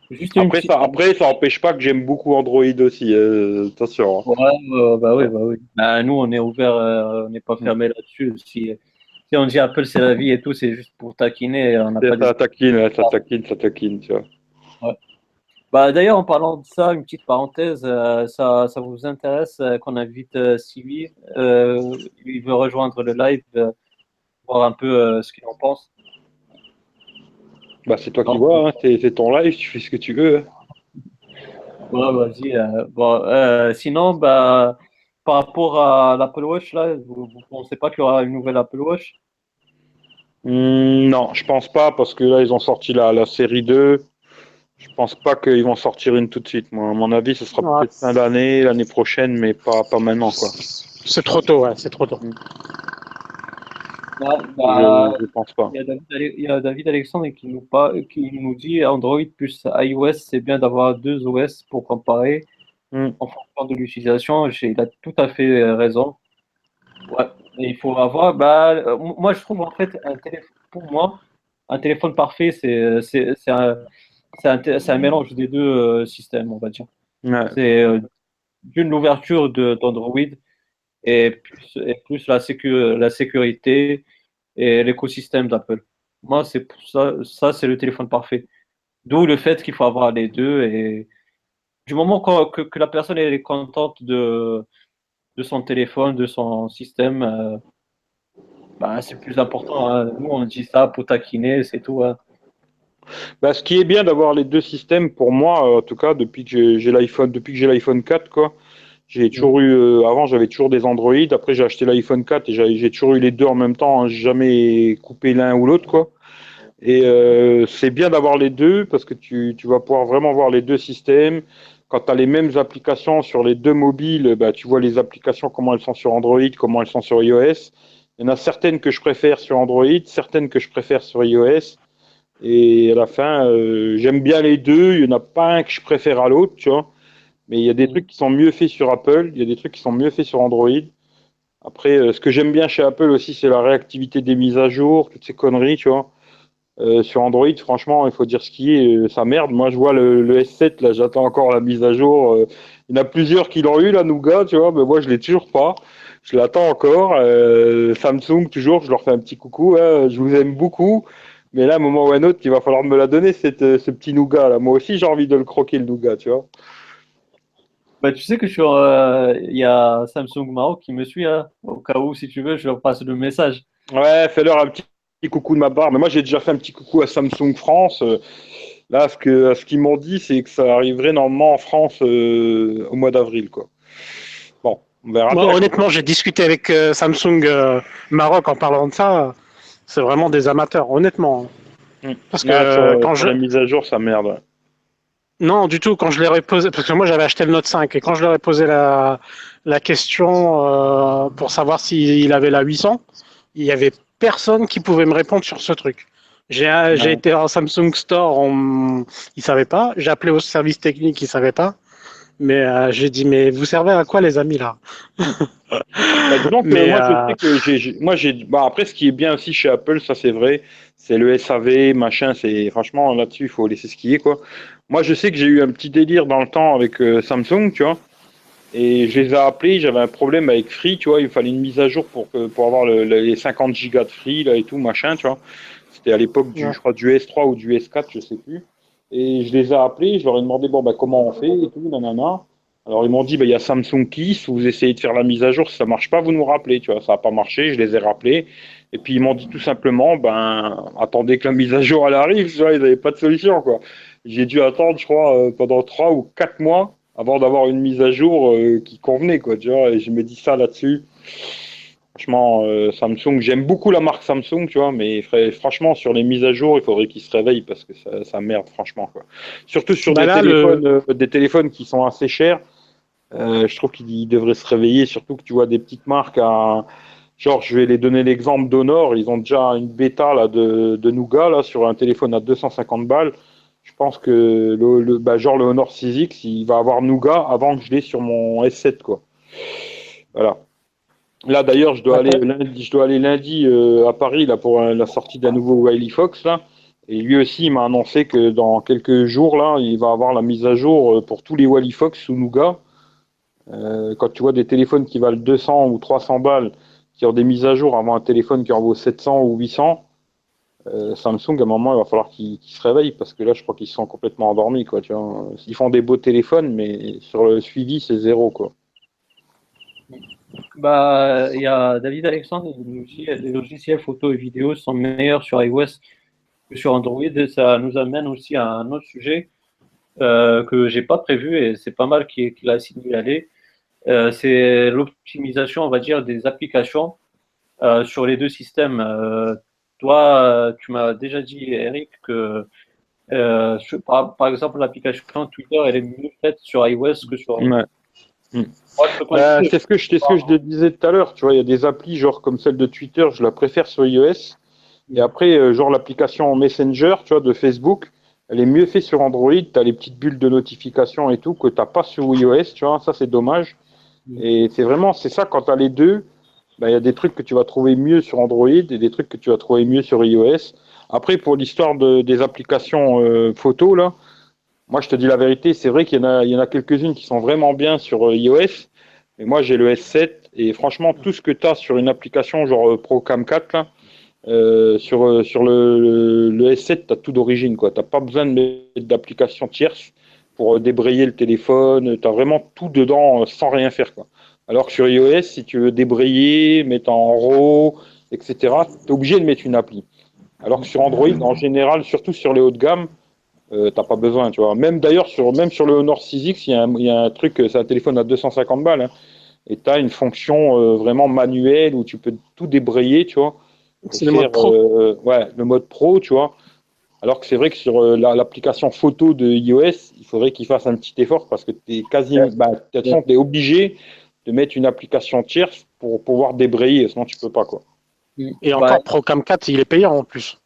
Juste Après, petite- ça, après, ça empêche pas que j'aime beaucoup Android aussi. euh, attention. hein. Ouais, ouais, bah oui, bah oui. Bah, nous, on est ouvert, euh, on n'est pas fermé là-dessus. Si, si on dit Apple, c'est la vie et tout, c'est juste pour taquiner. On n'a pas Ça taquine, ouais, ça taquine, ça taquine, tu vois. Bah, d'ailleurs, en parlant de ça, une petite parenthèse, euh, ça, ça vous intéresse euh, qu'on invite euh, Sylvie euh, Il veut rejoindre le live, voir un peu ce qu'il en pense. Bah, c'est toi qui vois, hein, c'est ton live, tu fais ce que tu veux. hein. Ouais, vas-y. bon, sinon, bah, par rapport à l'Apple Watch, là, vous ne pensez pas qu'il y aura une nouvelle Apple Watch? Hmm, non, je pense pas parce que là ils ont sorti la, la série 2. Je pense pas qu'ils vont sortir une tout de suite. Moi, à mon avis, ce sera Ouais. peut-être fin d'année, l'année prochaine, mais pas, pas maintenant quoi. C'est trop tôt, ouais, c'est trop tôt. Ouais, bah, Je, je pense pas. Il y a David, Ale- il y a David Alexandre qui nous, qui nous dit Android plus iOS, c'est bien d'avoir deux OS pour comparer Mm. en fonction de l'utilisation. Il a tout à fait raison. Ouais. Et il faut avoir. Bah, euh, moi, je trouve en fait un téléphone, pour moi, un téléphone parfait, c'est c'est- c'est un, c'est un, un mélange des deux euh, systèmes, on va dire. Ouais. C'est euh, d'une l'ouverture de- d'Android et plus, et plus la, sécu- la sécurité et l'écosystème d'Apple. Moi, c'est pour ça, ça c'est le téléphone parfait. D'où le fait qu'il faut avoir les deux et du moment que, que la personne est contente de, de son téléphone, de son système, euh, bah, c'est plus important. hein. Nous, on dit ça pour taquiner, c'est tout. hein. Bah, ce qui est bien d'avoir les deux systèmes, pour moi, euh, en tout cas, depuis que j'ai- l'iPhone, depuis que j'ai l'iPhone 4, quoi, j'ai toujours eu, euh, avant j'avais toujours des Android, après j'ai acheté l'iPhone 4 et j'ai toujours eu les deux en même temps, hein, j'ai jamais coupé l'un ou l'autre, quoi. Et euh, c'est bien d'avoir les deux parce que tu, tu vas pouvoir vraiment voir les deux systèmes. Quand tu as les mêmes applications sur les deux mobiles, bah, tu vois les applications, comment elles sont sur Android, comment elles sont sur iOS. Il y en a certaines que je préfère sur Android, certaines que je préfère sur iOS. Et à la fin, euh, j'aime bien les deux. Il n'y en a pas un que je préfère à l'autre, tu vois. Mais il y a des Mhm. trucs qui sont mieux faits sur Apple, il y a des trucs qui sont mieux faits sur Android. Après, euh, ce que j'aime bien chez Apple aussi, c'est la réactivité des mises à jour, toutes ces conneries, tu vois. Euh, sur Android, franchement, il faut dire ce qui est, euh, ça merde. Moi, je vois le, le S7, là, j'attends encore la mise à jour. Euh, il y en a plusieurs qui l'ont eu, la Nougat, tu vois, mais moi, je l'ai toujours pas. Je l'attends encore. Samsung, toujours, je leur fais un petit coucou. hein. je vous aime beaucoup. Mais là, à un moment ou à un autre, il va falloir me la donner, cette, ce petit nougat là. Moi aussi, j'ai envie de le croquer, le nougat, tu vois. Bah, tu sais que sur, il y a Samsung Maroc qui me suit, hein. Au cas où, si tu veux, je leur passe le message. Ouais, fais-leur un petit coucou de ma part. Mais moi, j'ai déjà fait un petit coucou à Samsung France. Euh, Là, ce que, ce qu'ils m'ont dit, c'est que ça arriverait normalement en France euh, au mois d'avril, quoi. Bon, on verra. Honnêtement, j'ai discuté avec euh, Samsung euh, Maroc en parlant de ça. C'est vraiment des amateurs, honnêtement. Hmm. Parce que sur, quand je la mise à jour, ça merde. non, du tout, quand je leur ai posé, parce que moi j'avais acheté le Note 5 et quand je leur ai posé la, la question pour savoir s'il avait la 800, il y avait personne qui pouvait me répondre sur ce truc. J'ai euh, Ouais. été en Samsung Store, on... ils savaient pas. J'ai appelé au service technique, ils savaient pas. Mais euh, j'ai dit, mais vous servez à quoi les amis là? Bah, Mais, moi, euh, je sais que j'ai, j'ai- moi, j'ai, bah, après, ce qui est bien aussi chez Apple, ça c'est vrai, c'est le SAV, machin, c'est, franchement, là-dessus, il faut laisser ce qui est, quoi. Moi, je sais que j'ai eu un petit délire dans le temps avec euh, Samsung, tu vois, et je les ai appelés, j'avais un problème avec Free, tu vois, il fallait une mise à jour pour, que, pour avoir le- le- les 50 gigas de Free, là, et tout, machin, tu vois. C'était à l'époque du, Ouais. je crois, du S3 ou du S4, je sais plus. Et je les ai appelés, je leur ai demandé, bon, bah, comment on fait, et tout, nanana. Alors ils m'ont dit, bah, il y a Samsung Kiss, vous essayez de faire la mise à jour, si ça marche pas, vous nous rappelez, tu vois, ça n'a pas marché, je les ai rappelés. Et puis ils m'ont dit tout simplement, ben, attendez que la mise à jour elle arrive, tu vois, ils n'avaient pas de solution, quoi. J'ai dû attendre, je crois, euh, pendant trois ou quatre mois avant d'avoir une mise à jour euh, qui convenait, quoi, tu vois, et je me dis ça là-dessus. Franchement, euh, Samsung, j'aime beaucoup la marque Samsung, tu vois, mais fra- franchement, sur les mises à jour, il faudrait qu'ils se réveillent parce que ça, ça merde, franchement, quoi. Surtout sur Bah des, là, le- téléphones, euh, des téléphones qui sont assez chers. Je trouve qu'ils devraient se réveiller, surtout que tu vois des petites marques à. Genre, je vais les donner l'exemple d'Honor, ils ont déjà une bêta là, de, de Nougat là, sur un téléphone à 250 balles. Je pense que le, le- bah, genre le Honor 6X, il va avoir Nougat avant que je l'ai sur mon S7. Quoi. Voilà. Là d'ailleurs, je dois aller lundi, je dois aller lundi euh, à Paris là, pour la sortie d'un nouveau Wiley Fox. Là. Et lui aussi, il m'a annoncé que dans quelques jours, là, il va avoir la mise à jour euh, pour tous les Wally Fox sous Nougat. Euh, quand tu vois des téléphones qui valent 200 ou 300 balles, qui ont des mises à jour avant un téléphone qui en vaut 700 ou 800, euh, Samsung, à un moment, il va falloir qu'ils se réveillent parce que là, je crois qu'ils sont complètement endormis. Quoi, tu vois. Ils font des beaux téléphones, mais sur le suivi, c'est zéro. Quoi. Bah, il y a David Alexandre, il nous les logiciels photo et vidéo sont meilleurs sur iOS que sur Android. Ça nous amène aussi à un autre sujet euh, que j'ai pas prévu et c'est pas mal qu'il qu'il a signalé. Euh, c'est l'optimisation, on va dire, des applications euh, sur les deux systèmes. Toi, euh, tu m'as déjà dit, Eric, que euh, sur- par, par exemple, l'application Twitter, elle est mieux faite sur iOS que sur Android. Ouais. Euh, pas- c'est ce que je, c'est ce que je te disais tout à l'heure. Tu vois, il y a des applis genre comme celle de Twitter, je la préfère sur iOS. Et après, euh, genre l'application Messenger, tu vois, de Facebook, elle est mieux faite sur Android. Tu as les petites bulles de notification et tout que tu n'as pas sur iOS. Tu vois, ça c'est dommage. Et c'est vraiment, c'est ça quand tu as les deux. Il y a des trucs que tu vas trouver mieux sur Android et des trucs que tu vas trouver mieux sur iOS. Après, pour l'histoire de, des applications euh, photos, là, moi je te dis la vérité, c'est vrai qu'il y en a, il y en a quelques-unes qui sont vraiment bien sur euh, iOS. Mais moi, j'ai le S7 et franchement, tout ce que tu as sur une application genre euh, Procam 4, là, euh, sur, euh, sur le, le, le S7, tu as tout d'origine. Tu n'as pas besoin d'application tierce pour débrayer le téléphone. Tu as vraiment tout dedans sans rien faire. Quoi. Alors que sur iOS, si tu veux débrayer, mettre en RAW, etc., tu es obligé de mettre une appli. Alors que sur Android, en général, surtout sur les hauts de gamme, euh, t'as pas besoin, tu vois. Même d'ailleurs, sur, même sur le Honor 6X, il y, a un- il y a un truc, c'est un téléphone à 250 balles, hein, et tu as une fonction euh, vraiment manuelle où tu peux tout débrayer, tu vois. C'est le mode pro. euh, ouais, le mode pro, tu vois. Alors que c'est vrai que sur euh, la- l'application photo de iOS, il faudrait qu'il fasse un petit effort parce que tu es quasi, bah, es obligé de mettre une application tierce pour pouvoir débrayer, sinon tu peux pas, quoi. Et Bah, encore, Procam 4, il est payant en plus.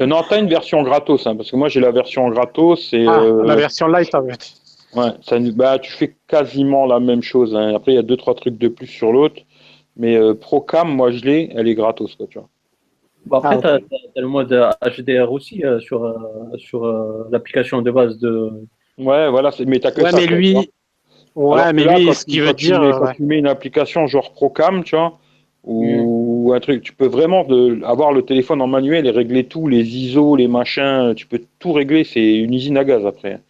Euh, non, tu as une version gratos, hein, parce que moi j'ai la version gratos et Ah, euh, la version light, en fait. Ouais, ça, bah, tu fais quasiment la même chose. hein. Après, il y a deux, trois trucs de plus sur l'autre. Mais euh, Procam, moi, je l'ai, elle est gratos, quoi, tu vois. Bon, après, Ah, t'as as, le mode HDR aussi euh, sur, euh, sur euh, l'application de base de. Ouais, voilà, c'est- mais t'as que Ouais, ça. mais quoi, lui, tu vois. Ouais, Alors mais là, lui, ce tu- qu'il veut dire, mets- euh, quand ouais. tu mets une application genre Procam, tu vois, ou un truc, tu peux vraiment de, avoir le téléphone en manuel et régler tout, les ISO, les machins, tu peux tout régler, c'est une usine à gaz après.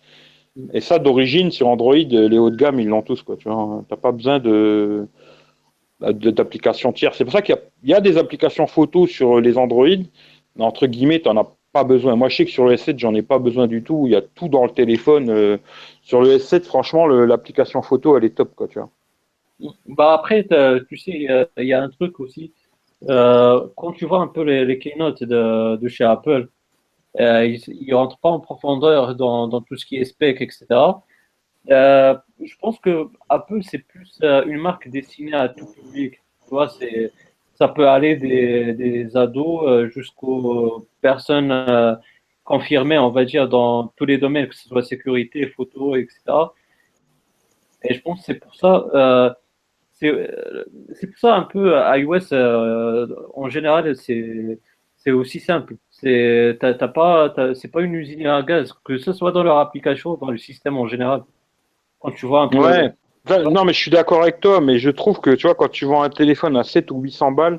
Et ça, d'origine, sur Android, les hauts de gamme, ils l'ont tous, quoi, tu vois. T'as pas besoin de de- d'applications tierces. C'est pour ça qu'il y y a des applications photos sur les Android, mais entre guillemets, tu n'en as pas besoin. Moi, je sais que sur le S7, j'en ai pas besoin du tout. Il y a tout dans le téléphone. euh, sur le S7, franchement, l'application photo, elle est top, quoi, tu vois. Bah après, tu sais, il y a- un truc aussi. Euh, quand tu vois un peu les, les keynotes de, chez Apple, euh, ils ne rentrent pas en profondeur dans, tout ce qui est spec, etc. Euh, je pense que Apple, c'est plus une marque destinée à tout public. Tu vois, ça peut aller des, des ados jusqu'aux personnes confirmées, on va dire, dans tous les domaines, que ce soit sécurité, photo, etc. Et je pense que c'est pour ça, euh, c'est euh, pour ça un peu euh, iOS euh, en général, c'est aussi simple. C'est pas, c'est pas une usine à gaz, que ce soit dans leur application, dans le système en général. Quand tu vois un peu. Ouais. Non, mais je suis d'accord avec toi, mais je trouve que, tu vois, quand tu vends un téléphone à 7 ou 800 balles,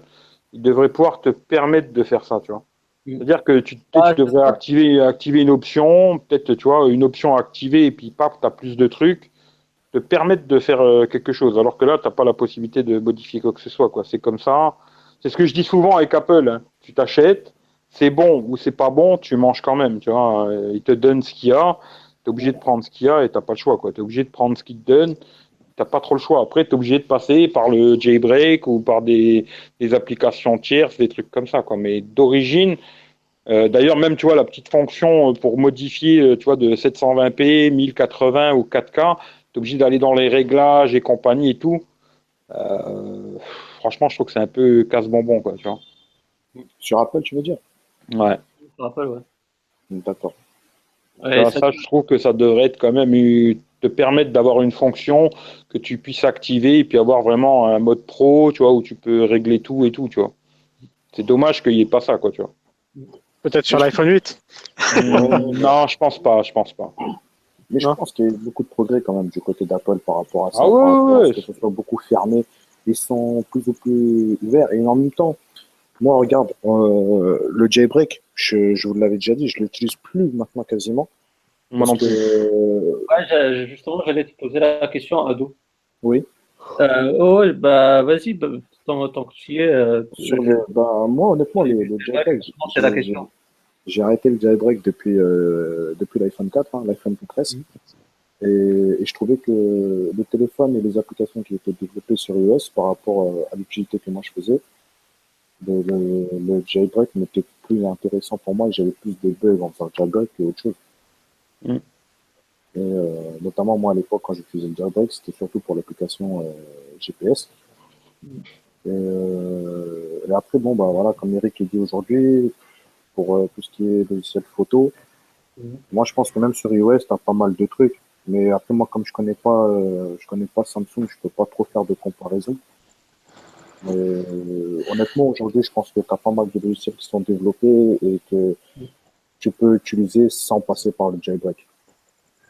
il devrait pouvoir te permettre de faire ça, tu vois. Mm. C'est-à-dire que tu, Ah, tu devrais activer, activer une option, peut-être, tu vois, une option activée, et puis paf, tu as plus de trucs, te permettre de faire euh, quelque chose. Alors que là, tu n'as pas la possibilité de modifier quoi que ce soit, quoi. C'est comme ça. C'est ce que je dis souvent avec Apple. hein. Tu t'achètes, c'est bon ou c'est pas bon, tu manges quand même, tu vois. Euh, Il te donne ce qu'il y a, tu es obligé de prendre ce qu'il y a et tu pas le choix. Tu es obligé de prendre ce qu'il te donne t'as pas trop le choix. Après, tu es obligé de passer par le jailbreak ou par des, des applications tierces, des trucs comme ça. Quoi. Mais d'origine, euh, d'ailleurs, même tu vois la petite fonction pour modifier, euh, tu vois, de 720p, 1080 ou 4K, tu es obligé d'aller dans les réglages et compagnie et tout. Euh, franchement, je trouve que c'est un peu casse-bonbon, quoi, tu vois. Sur Apple, tu veux dire? Ouais. Je te rappelle, ouais. D'accord. Ouais, Ça, ça- ça, je trouve que ça devrait être quand même eu- te permettre d'avoir une fonction que tu puisses activer et puis avoir vraiment un mode pro, tu vois, où tu peux régler tout et tout, tu vois. C'est dommage qu'il n'y ait pas ça, quoi, tu vois. Peut-être sur l'iPhone 8. non, je pense pas, je pense pas. Mais je Non. pense qu'il y a eu beaucoup de progrès quand même du côté d'Apple par rapport à ça. Ah ouais, ouais, que ce soit beaucoup fermé. Ils sont plus ou plus ouverts. Et en même temps, moi, regarde, euh, le jailbreak, je, je vous l'avais déjà dit, je l'utilise plus maintenant quasiment. Moi non plus. que, Ouais, j'ai- justement, j'allais te poser la question, Ado. Oui. Euh, oh, bah, vas-y, bah, tant, tant que tu y es. euh, sur le, bah, moi, honnêtement, le, le c'est la j'ai- question. J'ai arrêté le jailbreak depuis, euh, depuis l'iPhone 4, hein, l'iPhone 13. Et, et je trouvais que le téléphone et les applications qui étaient développées sur iOS par rapport euh, à l'utilité que moi je faisais, le, le, le jailbreak n'était plus intéressant pour moi et j'avais plus de bugs en faisant jailbreak que autre chose. Mm. Et euh, notamment moi à l'époque quand j'utilisais le jailbreak, c'était surtout pour l'application euh, GPS. Et, euh, et après, bon, bah voilà, comme Eric l'a dit aujourd'hui, pour tout ce qui est logiciel photo, Mhm. moi je pense que même sur iOS, tu as pas mal de trucs. Mais après, moi, comme je connais pas, je connais pas Samsung, je peux pas trop faire de comparaison. Mais honnêtement, aujourd'hui, je pense que tu as pas mal de logiciels qui sont développés et que tu peux utiliser sans passer par le jailbreak.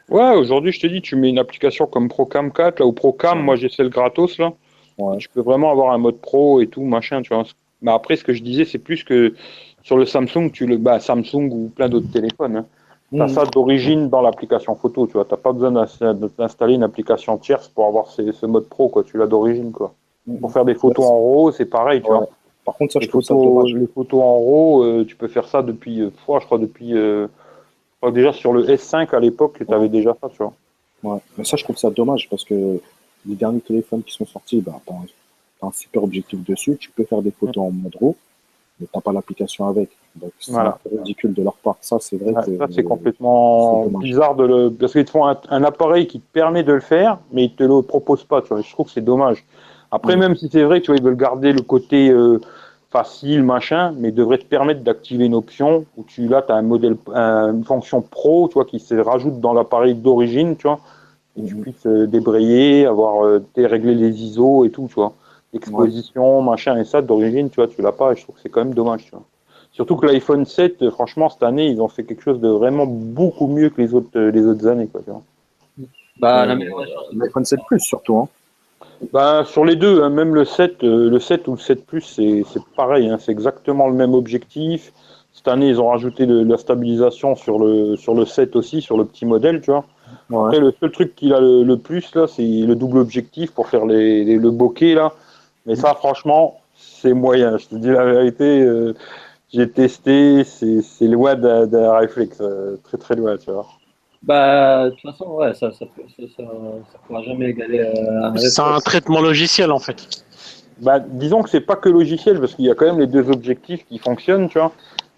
Ouais, aujourd'hui, je te dis, tu mets une application comme Procam 4, là, ou Procam, Ouais. moi j'ai celle gratos, là. Ouais. Tu peux vraiment avoir un mode pro et tout, machin, tu vois. Mais après, ce que je disais, c'est plus que sur le Samsung, tu le, bah, Samsung ou plein d'autres téléphones, hein. T'as Mhm. ça d'origine dans l'application photo, tu vois. T'as pas besoin d'ins- d'installer une application tierce pour avoir ces- ce mode pro, quoi. Tu l'as d'origine, quoi. Pour faire des photos en RAW, c'est pareil, tu Ouais. vois. Par contre, ça, Les je trouve ça photos, dommage. les photos en RAW, euh, tu peux faire ça depuis, euh, fois, je crois, depuis, euh, je crois que déjà sur le S5 à l'époque, tu avais déjà ça, tu vois. Ouais. Mais ça, je trouve ça dommage parce que les derniers téléphones qui sont sortis, bah, tu as, un super objectif dessus, tu peux faire des photos en mode RAW, mais tu pas l'application avec. Donc, c'est Voilà. ridicule de leur part. Ça, c'est vrai Ouais, que. ça, c'est complètement bizarre de le, parce qu'ils te font un, un appareil qui te permet de le faire, mais ils te le proposent pas, tu vois. Je trouve que c'est dommage. Après, Mm. même si c'est vrai, tu vois, ils veulent garder le côté euh, facile, machin, mais ils devraient te permettre d'activer une option où tu, là, tu as un modèle, un- une fonction pro, tu vois, qui se rajoute dans l'appareil d'origine, tu vois, et tu Mhm. puisses euh, débrayer, avoir, euh, régler les ISO et tout, tu vois. Exposition, machin, et ça, d'origine, tu vois, tu l'as pas, et je trouve que c'est quand même dommage, tu vois. Surtout que l'iPhone 7, euh, franchement, cette année, ils ont fait quelque chose de vraiment beaucoup mieux que les autres, les autres années, quoi, tu vois. Bah, l'amélioration, L'iPhone 7 Plus, surtout. Hein. Ben, sur les deux, hein, même le 7, euh, le 7 ou le 7 Plus, c'est pareil, hein, c'est exactement le même objectif. Cette année, ils ont rajouté le- la stabilisation sur le, sur le 7 aussi, sur le petit modèle, tu vois. Ouais. Après, le seul truc qu'il a le, le plus, là, c'est le double objectif pour faire les, les- le bokeh, là. Mais ça, franchement, c'est moyen. Je te dis la vérité, euh, j'ai testé, c'est loin d'un d'un réflexe, euh, très très loin, tu vois. Bah, de toute façon, ouais, ça, ça, ça, ça, ça pourra jamais égaler euh, C'est un traitement logiciel en fait. Bah, disons que c'est pas que logiciel, parce qu'il y a quand même les deux objectifs qui fonctionnent, tu vois.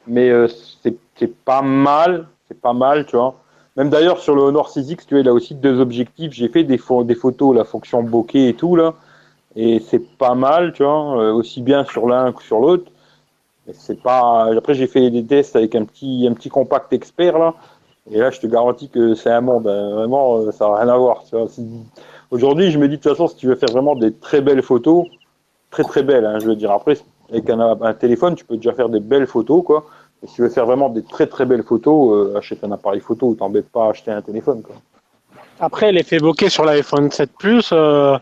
Mais euh, c'est pas mal, c'est pas mal, tu vois. Même d'ailleurs sur le Honor 6X, tu vois, il a aussi deux objectifs. J'ai fait des photos, la fonction bokeh et tout là. Et c'est pas mal, tu vois, euh, aussi bien sur l'un que sur l'autre. C'est pas. Après, j'ai fait des tests avec un petit, un petit compact expert là. Et là, je te garantis que c'est un monde. hein. Vraiment, euh, ça n'a rien à voir. Aujourd'hui, je me dis de toute façon, si tu veux faire vraiment des très belles photos, très très belles, hein, je veux dire. Après, avec un, téléphone, tu peux déjà faire des belles photos, quoi. Et si tu veux faire vraiment des très très belles photos, euh, achète un appareil photo ou t'embête pas à acheter un téléphone, quoi. Après, l'effet bokeh sur l'iPhone 7 Plus, euh,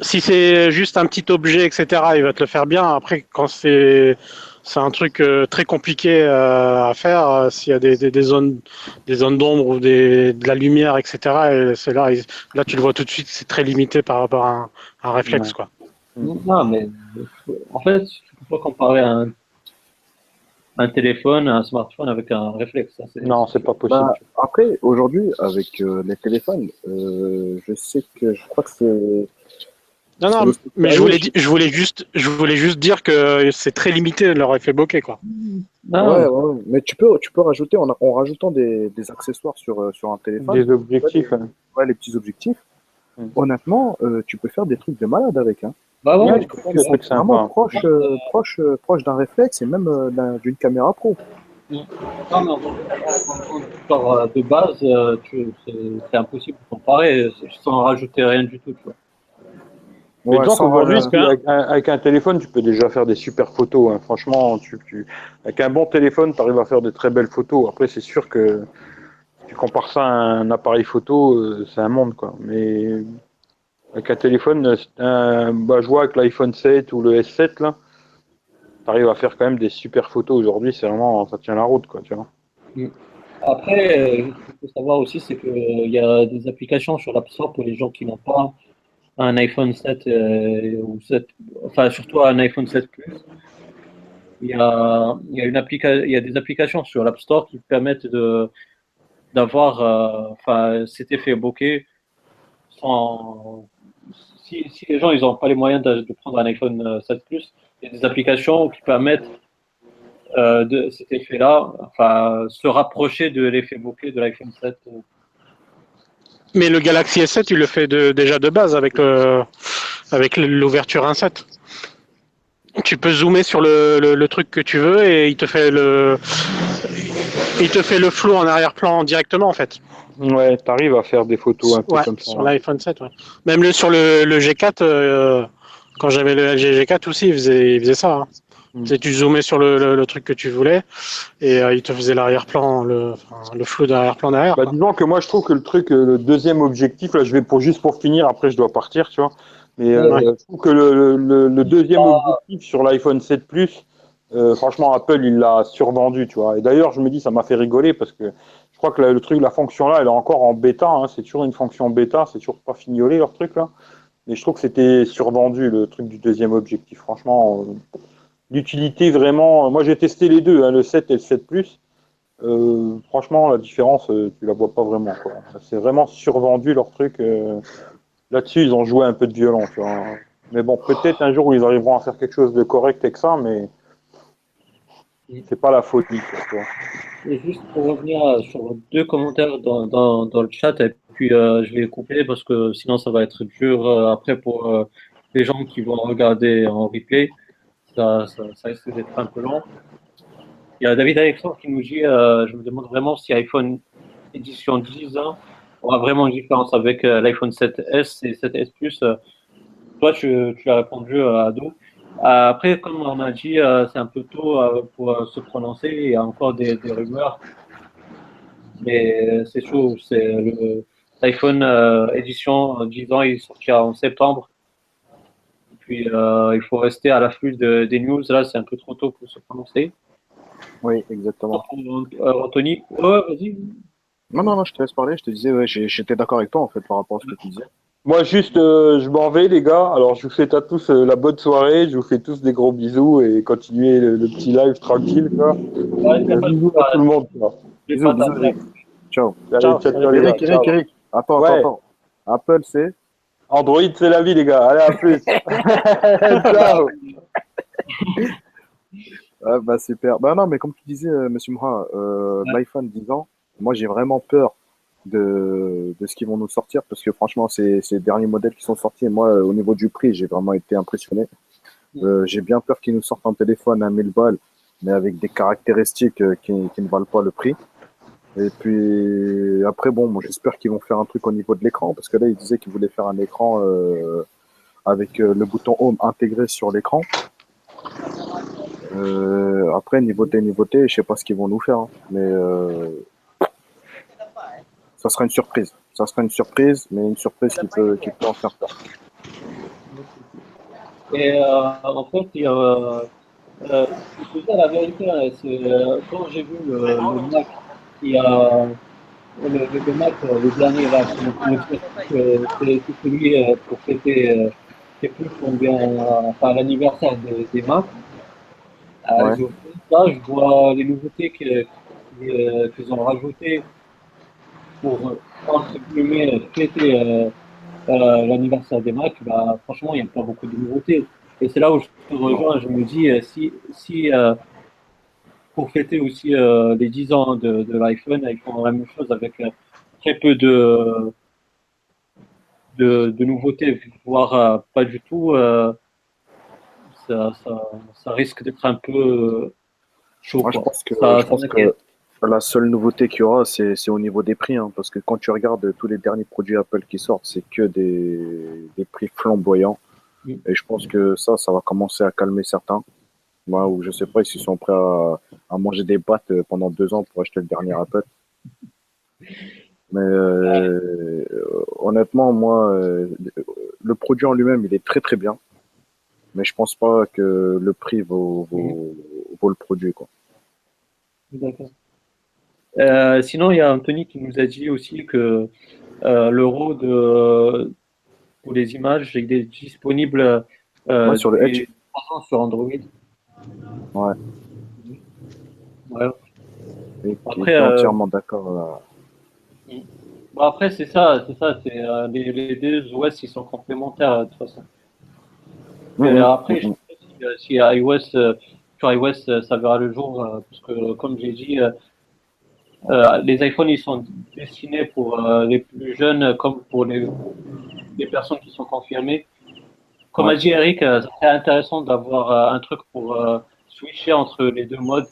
si c'est juste un petit objet, etc., il va te le faire bien. Après, quand c'est c'est un truc euh, très compliqué euh, à faire, euh, s'il y a des, des, des zones des zones d'ombre ou des, de la lumière, etc., et c'est là, là, tu le vois tout de suite, c'est très limité par rapport à un, un réflexe, Ouais. quoi. Non, mais en fait, tu peux pas comparer un, un téléphone, un smartphone avec un réflexe. Non, c'est pas possible. Bah, après, aujourd'hui, avec euh, les téléphones, euh, je sais que je crois que c'est. Non, non, mais Ah je voulais, je voulais juste, je voulais juste dire que c'est très limité leur effet bokeh, quoi. Non, Ouais, ouais, ouais. mais tu peux, tu peux rajouter en, en rajoutant des, des accessoires sur, euh, sur un téléphone, Des objectifs. hein. ouais, les petits objectifs. Honnêtement, euh, tu peux faire des trucs de malade avec. Hein. bah ouais, Ouais, tu peux faire des des- trucs sympas. Vraiment proche, euh, proche, euh, proche d'un réflexe et même euh, d'un- d'une caméra pro. Non, mais en- euh, de base, euh, tu- c'est c'est impossible de comparer sans rajouter rien du tout. Tu vois. Mais Ouais, disons sans, qu'aujourd'hui, euh, avec, un- avec un téléphone, tu peux déjà faire des super photos. hein. Franchement, tu, tu- avec un bon téléphone, tu arrives à faire de très belles photos. Après, c'est sûr que tu compares ça à un appareil photo, euh, c'est un monde. quoi. Mais avec un téléphone, euh, un- bah, je vois avec l'iPhone 7 ou le S7, là, tu arrives à faire quand même des super photos. Aujourd'hui, c'est vraiment, ça tient la route. Quoi, tu vois. Après, euh, ce qu'il faut savoir aussi, c'est qu'il y a des applications sur l'App Store pour les gens qui n'ont pas un iPhone 7 euh, ou 7, enfin surtout un iPhone 7 Plus. Il y a, il y a une il y a des applications sur l'App Store qui permettent d'avoir euh, cet effet bokeh si, les gens n'ont pas les moyens de, prendre un iPhone euh, 7 Plus, il y a des applications qui permettent euh, de cet effet-là, enfin, se rapprocher de l'effet bokeh de l'iPhone 7. Euh. Mais le Galaxy S7, il le fait de- déjà de base avec le, avec l'ouverture 1.7. Tu peux zoomer sur le, le, le truc que tu veux et il te fait le, il te fait le flou en arrière-plan directement en fait. Ouais, tu arrives à faire des photos un peu Ouais, comme ça. sur l'iPhone 7. Ouais. Même le, sur le, le G4, euh, quand j'avais le LG G4 aussi, il faisait, il faisait ça. hein. Mm. Tu zoomais sur le, le, le truc que tu voulais et euh, il te faisait l'arrière-plan, le, enfin, le flou d'arrière-plan derrière. Bah, disons que moi je trouve que le truc, euh, le deuxième objectif, là je vais pour juste pour finir, après je dois partir, tu vois. Mais euh, Ouais. je trouve que le, le, le deuxième Ah. objectif sur l'iPhone 7 Plus, euh, franchement Apple il l'a survendu, tu vois. Et d'ailleurs je me dis ça m'a fait rigoler parce que je crois que la- le truc, la fonction là, elle est encore en bêta, hein, c'est toujours une fonction bêta, c'est toujours pas fignolé leur truc là. Mais je trouve que c'était survendu le truc du deuxième objectif. Franchement, euh, l'utilité vraiment. Moi j'ai testé les deux, hein, le 7 et le 7 Plus. Euh, franchement, la différence, euh, tu la vois pas vraiment. C'est vraiment survendu leur truc. euh. Là-dessus, ils ont joué un peu de tu vois. Mais bon, peut-être un jour où ils arriveront à faire quelque chose de correct avec ça, mais c'est pas la folie. quoi, tu vois. Et juste pour revenir sur deux commentaires dans, dans, dans le chat, et puis je vais couper parce que sinon ça va être dur après pour les gens qui vont regarder en replay. Ça, risque d'être un peu long. Il y a David Alexandre qui nous dit euh, Je me demande vraiment si iPhone édition 10 ans aura vraiment une différence avec euh, l'iPhone 7S et 7S Plus. Euh, toi, tu, as répondu à dos. Après, comme on a dit, c'est un peu tôt pour se prononcer. Il y a encore des, rumeurs. Mais c'est chaud. C'est l'iPhone édition euh, 10 ans, il sortira en septembre. Puis, euh, il faut rester à l'affût de- des news. Là, c'est un peu trop tôt pour se prononcer. Oui, exactement. Euh, Anthony, ouais, vas-y. Non, non, non, je te laisse parler. Je te disais, ouais, j'étais d'accord avec toi en fait par rapport à ce que tu disais. Moi, juste, euh, je m'en vais, les gars. Alors, je vous souhaite à tous euh, la bonne soirée. Je vous fais tous des gros bisous et continuez le, le petit live tranquille. Quoi. Ouais, bisous à tout le monde. Quoi. Bisous, bisous. Ciao. Allez, Ciao. Eric. Eric, Eric. Attends, Ouais. attends, attends. Apple, c'est. Android, c'est la vie, les gars. Allez, à plus. ciao. Ah, bah, super. Bah, non, mais comme tu disais, euh, monsieur Moura, euh, Ouais. l'iPhone 10 ans, moi, j'ai vraiment peur de, de ce qu'ils vont nous sortir parce que franchement, ces, ces derniers modèles qui sont sortis, moi, au niveau du prix, j'ai vraiment été impressionné. Euh, j'ai bien peur qu'ils nous sortent un téléphone à 1000 balles, mais avec des caractéristiques euh, qui, qui ne valent pas le prix. Et puis après, bon, j'espère qu'ils vont faire un truc au niveau de l'écran parce que là, ils disaient qu'ils voulaient faire un écran euh, avec euh, le bouton Home intégré sur l'écran. Euh, après, niveauté, niveauté, je sais pas ce qu'ils vont nous faire, hein, mais euh, ça sera une surprise. Ça sera une surprise, mais une surprise qui peut, qui peut en faire peur. Et en fait, il y a, je la vérité, hein, quand j'ai vu le, le Mac, il y a le, le, euh, le dernier là, c'est c'est celui euh, pour fêter, euh, je sais plus combien, euh, enfin l'anniversaire des, des. Euh, Ouais. je vois ça, je vois les nouveautés qu'ils ont rajoutées pour euh, entre guillemets fêter euh, euh, l'anniversaire des Mac, bah, franchement, il n'y a pas beaucoup de nouveautés. Et c'est là où je te rejoins, je me dis, euh, si, si euh, pour fêter aussi euh, les 10 ans de, de l'iPhone, ils font la même chose avec euh, très peu de, de, de nouveautés, voire euh, pas du tout, ça, ça, ça risque d'être un peu chaud. Moi, je pense que, Ça- je ça pense m'inquiète. que la seule nouveauté qu'il y aura, c'est au niveau des prix. Hein, parce que quand tu regardes tous les derniers produits Apple qui sortent, c'est que des, des prix flamboyants. Mm. Et je pense que ça, ça va commencer à calmer certains. Moi, ou je sais pas s'ils sont prêts à, à manger des battes euh, pendant deux ans pour acheter le dernier Apple. Mais euh, honnêtement, moi, euh, le produit en lui-même, il est très très bien. Mais je pense pas que le prix vaut, vaut, vaut le produit. Quoi. D'accord. Euh, sinon, il y a Anthony qui nous a dit aussi que l'euro de pour les images, est disponible Ouais, sur le Edge. sur Android. Ouais. Ouais. Et Après, est euh, entièrement d'accord. là. Bon, après, c'est ça, c'est ça, c'est euh, les, les deux OS ils sont complémentaires euh, de toute façon. Et Mhm. après, je Mhm. sais pas si, si iOS, euh, sur iOS, euh, ça verra le jour, euh, parce que euh, comme j'ai dit, euh, euh, les iPhones ils sont destinés pour euh, les plus jeunes euh, comme pour les, les personnes qui sont confirmées. Comme Ouais. a dit Eric, euh, ça serait intéressant d'avoir euh, un truc pour euh, switcher entre les deux modes.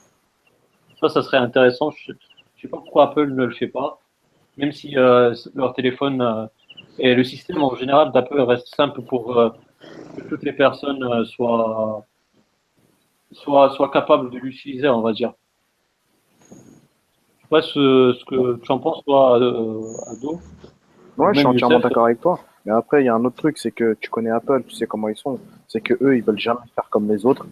Ça, ça serait intéressant. Je ne sais pas pourquoi Apple ne le fait pas, même si euh, leur téléphone euh, et le système en général d'Apple reste simple pour euh, que toutes les personnes euh, soient, soient, soient capables de l'utiliser, on va dire. Je sais pas ce, ce que tu en penses, toi, euh, Ado. Ouais, je suis entièrement d'accord avec toi. Mais après, il y a un autre truc, c'est que tu connais Apple, tu sais comment ils sont. C'est que eux, ils veulent jamais faire comme les autres,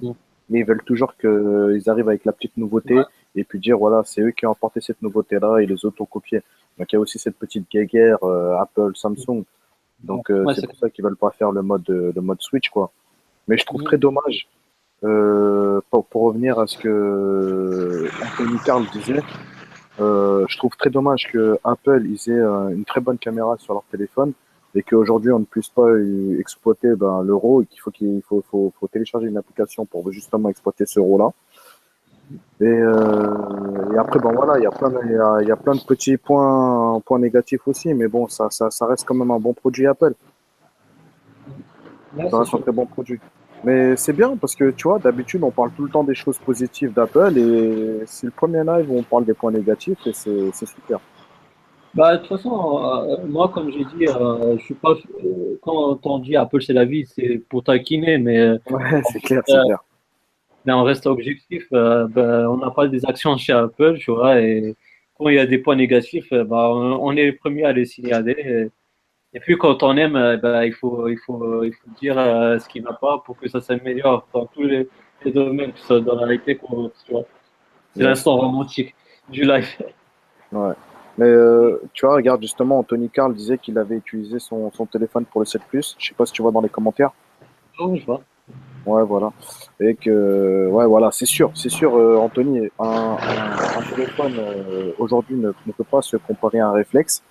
mais ils veulent toujours qu'ils arrivent avec la petite nouveauté et puis dire voilà, c'est eux qui ont apporté cette nouveauté-là et les autres ont copié. Donc il y a aussi cette petite guéguerre euh, Apple, Samsung. Donc euh, Ouais, c'est pour ça qu'ils veulent pas faire le mode le mode Switch quoi. Mais je trouve très dommage euh, pour, pour revenir à ce que Anthony Carl disait. Euh, je trouve très dommage que Apple ils aient euh, une très bonne caméra sur leur téléphone et qu'aujourd'hui on ne puisse pas exploiter ben, l'euro et qu'il faut qu'il faut, faut, faut télécharger une application pour justement exploiter ce euro là. Et, euh, et après ben voilà, il y a plein de, il y a, y a plein de petits points points négatifs aussi, mais bon ça, ça ça reste quand même un bon produit Apple. Ouais, Ça reste un très bon produit. Mais c'est bien parce que tu vois, d'habitude, on parle tout le temps des choses positives d'Apple et c'est le premier live où on parle des points négatifs et c'est c'est super. Bah, de toute façon, euh, moi, comme j'ai dit, euh, je suis pas. euh, quand on dit Apple, c'est la vie, c'est pour taquiner, mais, euh, Ouais, c'est clair, c'est Euh, clair. mais on reste objectif. euh, ben, on n'a pas des actions chez Apple, tu vois, et quand il y a des points négatifs, euh, bah, on, on est les premiers à les signaler. Et, et puis, quand on aime, euh, bah, il faut, il faut, il faut dire euh, ce qui ne va pas pour que ça s'améliore dans tous les, les domaines, que ce soit dans la réalité, qu'on- tu vois. C'est l'instant romantique du live. Ouais. Mais euh, tu vois, regarde justement, Anthony Carl disait qu'il avait utilisé son, son téléphone pour le 7 Plus. Je sais pas si tu vois dans les commentaires. Oh, je vois. Ouais, voilà. Et que, ouais, voilà, c'est sûr, c'est sûr, euh, Anthony, un, un, un téléphone euh, aujourd'hui ne, ne peut pas se comparer à un réflexe.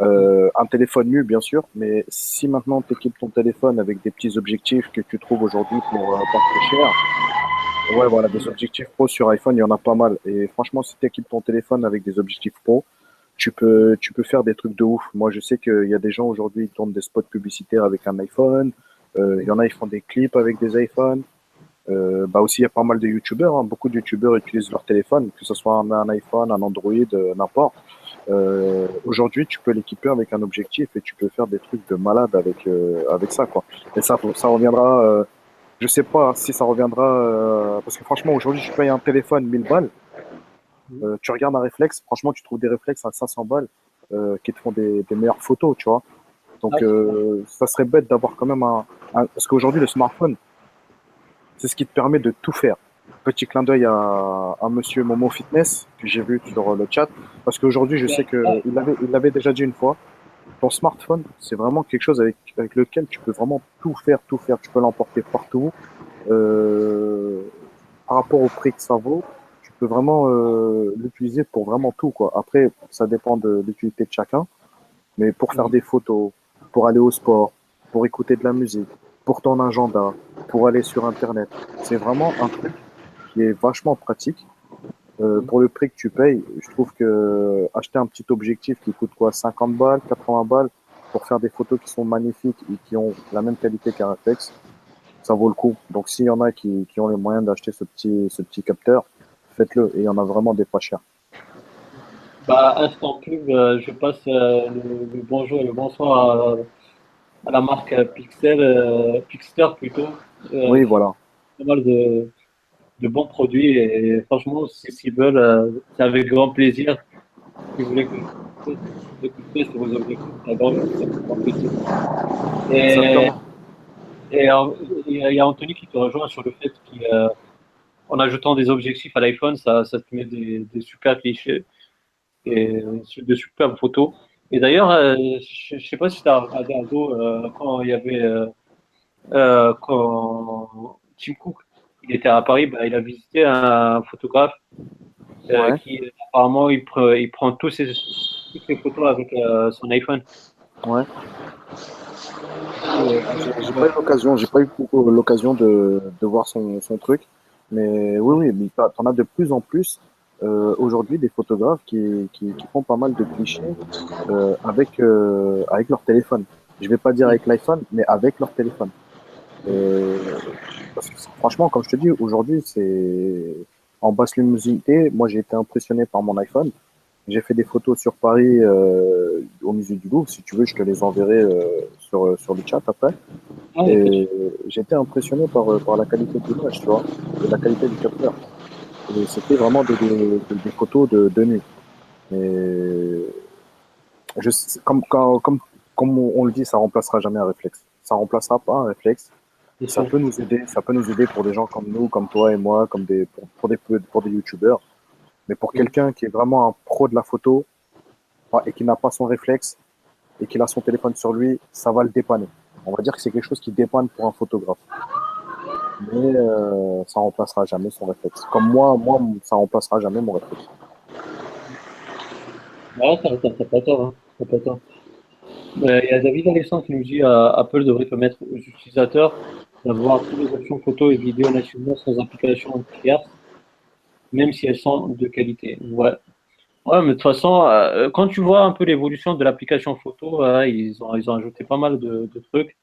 Euh, un téléphone nu, bien sûr, mais si maintenant tu équipes ton téléphone avec des petits objectifs que tu trouves aujourd'hui pour euh, pas très cher, ouais, voilà, des objectifs pro sur iPhone, il y en a pas mal. Et franchement, si tu équipes ton téléphone avec des objectifs pro, tu peux, tu peux faire des trucs de ouf. Moi, je sais qu'il y a des gens aujourd'hui qui tournent des spots publicitaires avec un iPhone. Euh, il y en a, ils font des clips avec des iPhones. Euh, bah aussi, il y a pas mal de YouTubeurs. Hein. Beaucoup de YouTubeurs utilisent leur téléphone, que ce soit un, iPhone, un Android, euh, n'importe. Euh, aujourd'hui, tu peux l'équiper avec un objectif et tu peux faire des trucs de malade avec euh, avec ça, quoi. Et ça, ça reviendra. Euh, je sais pas si ça reviendra parce que franchement, aujourd'hui, je paye un téléphone 1000 balles. Euh, tu regardes un réflexe, franchement, tu trouves des réflexes à 500 balles euh, qui te font des, des meilleures photos, tu vois. Donc, Ouais. euh, ça serait bête d'avoir quand même un, un- parce qu'aujourd'hui, le smartphone, c'est ce qui te permet de tout faire. Petit clin d'œil à, à Monsieur Momo Fitness que j'ai vu sur le chat, parce qu'aujourd'hui, je sais que il l'avait, il l'avait déjà dit une fois. Ton smartphone, c'est vraiment quelque chose avec, avec lequel tu peux vraiment tout faire, tout faire. Tu peux l'emporter partout. Euh, par rapport au prix que ça vaut, peux vraiment euh, l'utiliser pour vraiment tout, quoi. Après, ça dépend de l'utilité de chacun, mais pour faire des photos, pour aller au sport, pour écouter de la musique, pour ton agenda, pour aller sur Internet, c'est vraiment un truc qui est vachement pratique. Euh, pour le prix que tu payes, je trouve que acheter un petit objectif qui coûte quoi 50 balles, 80 balles pour faire des photos qui sont magnifiques et qui ont la même qualité qu'un réflexe, ça vaut le coup. Donc s'il y en a qui, qui ont les moyens d'acheter ce petit, ce petit capteur, faites-le. Et il y en a vraiment des pas chers. Bah, instant pub, euh, je passe euh, le, le bonjour et le bonsoir à, à la marque Pixel, euh, Pixter plutôt. Oui, voilà. Pas mal de, de bons produits et franchement, si- s'ils veulent, euh, c'est avec grand plaisir. Si vous voulez que sur vos objectifs. Et, il y a- Anthony qui te rejoint sur le fait qu'en ajoutant des objectifs à l'iPhone, ça, ça te met des, des super clichés et de superbes photos. Et d'ailleurs, euh, je ne sais pas si tu as regardé Aldo euh, quand il y avait euh, euh, quand Tim Cook il était à Paris, bah, il a visité un photographe euh, Ouais. qui apparemment il, pre- il prend tous ses, toutes ses photos avec euh, son iPhone. Ouais. J'ai pas eu l'occasion, j'ai pas eu l'occasion de, de voir son, son truc, mais oui, oui, mais t'en as de plus en plus euh, aujourd'hui des photographes qui, qui, qui font pas mal de clichés euh, avec euh, avec leur téléphone. Je vais pas dire avec l'iPhone, mais avec leur téléphone. Parce que franchement, comme je te dis, aujourd'hui, c'est en basse luminosité. Moi, j'ai été impressionné par mon iPhone. J'ai fait des photos sur Paris euh, au musée du Louvre. Si tu veux, je te les enverrai euh, sur, sur le chat après. Ah, Et été impressionné par, euh, par la qualité de l'image, tu vois, et la qualité du capteur. Et c'était vraiment des, des, des- photos de, de nuit. Et je, comme, quand- comme, comme on le dit, ça remplacera jamais un réflexe. Ça remplacera pas un réflexe. Ça peut nous aider, ça peut nous aider pour des gens comme nous, comme toi et moi, comme des, pour, pour des, pour des youtubeurs. Mais pour quelqu'un qui est vraiment un pro de la photo et qui n'a pas son réflexe et qu'il a son téléphone sur lui, ça va le dépanner. On va dire que c'est quelque chose qui dépanne pour un photographe. Mais euh, ça remplacera jamais son réflexe. Comme moi, moi, ça remplacera jamais mon réflexe. Ouais, t'as t'as- t'as pas tort. Hein. T'as pas tort. Euh, Il y a David Alexandre qui nous dit euh, Apple devrait permettre aux utilisateurs d'avoir toutes les options photos et vidéos nationales sans application tierce, même si elles sont de qualité. Ouais. Ouais, mais de toute façon, euh, quand tu vois un peu l'évolution de l'application photo, euh, ils, ont, ils ont ajouté pas mal de, de trucs.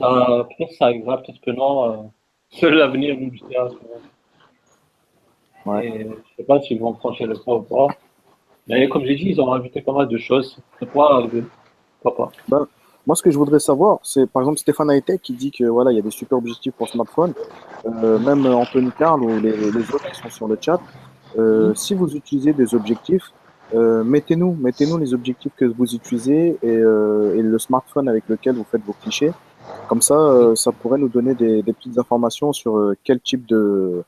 Euh, peut-être ça arrivera, peut-être que non. Euh, seul l'avenir nous dira. Ouais. Et je sais pas s'ils vont franchir le pas ou pas. Mais comme j'ai dit, ils ont rajouté pas mal de choses. Pourra arriver. Pourquoi pas Moi, ce que je voudrais savoir, c'est par exemple Stéphane Hightech qui dit que voilà, il y a des super objectifs pour smartphone. Euh, même Anthony Carl ou les, les autres qui sont sur le chat. Euh, si vous utilisez des objectifs, euh, mettez-nous, mettez-nous les objectifs que vous utilisez et, euh, et le smartphone avec lequel vous faites vos clichés. Comme ça, euh, ça pourrait nous donner des, des petites informations sur euh, quel type de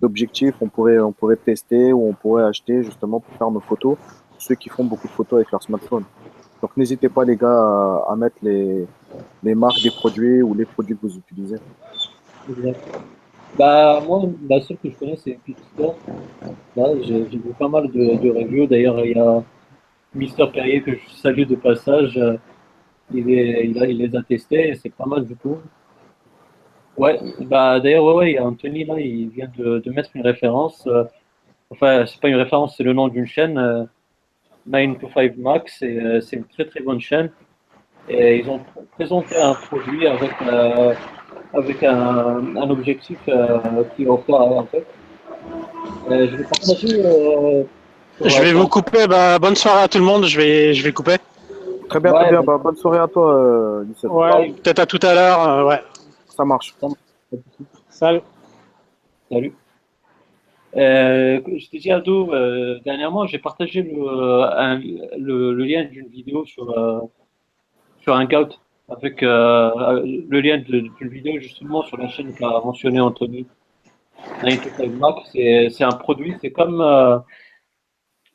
d'objectifs on pourrait on pourrait tester ou on pourrait acheter justement pour faire nos photos. Ceux qui font beaucoup de photos avec leur smartphone. Donc n'hésitez pas les gars à, mettre les, les marques des produits ou les produits que vous utilisez. Bah, moi, la seule que je connais, c'est Pixar. Là, j'ai vu pas mal de, reviews. D'ailleurs, il y a Mister Perrier que je salue de passage. euh, Il, est, il, les a testés c'est pas mal du tout. Ouais, bah d'ailleurs, ouais, ouais, Anthony là, il vient de, de mettre une référence. euh, enfin, c'est pas une référence, c'est le nom d'une chaîne. euh, 9 to 5 Max, c'est c'est une très très bonne chaîne. Et ils ont présenté un produit avec, euh, avec un, un objectif euh, qui est offert en fait. Euh, je vais partager. euh, sur Je vais la- vous couper. Bah, bonne soirée à tout le monde. Je vais, je vais couper. Très bien, Ouais, très bien. bah- Bah, bonne soirée à toi, euh. Ouais, peut-être à tout à l'heure. euh, ouais. Ça marche. Salut. Salut. Euh, je t'ai dit, Aldo, euh, dernièrement, j'ai partagé le, euh, le, le lien d'une vidéo sur, euh, sur Hangout avec euh, le lien d'une vidéo justement sur la chaîne qu'a mentionné Anthony. 925 Mac, c'est un produit, c'est comme, euh,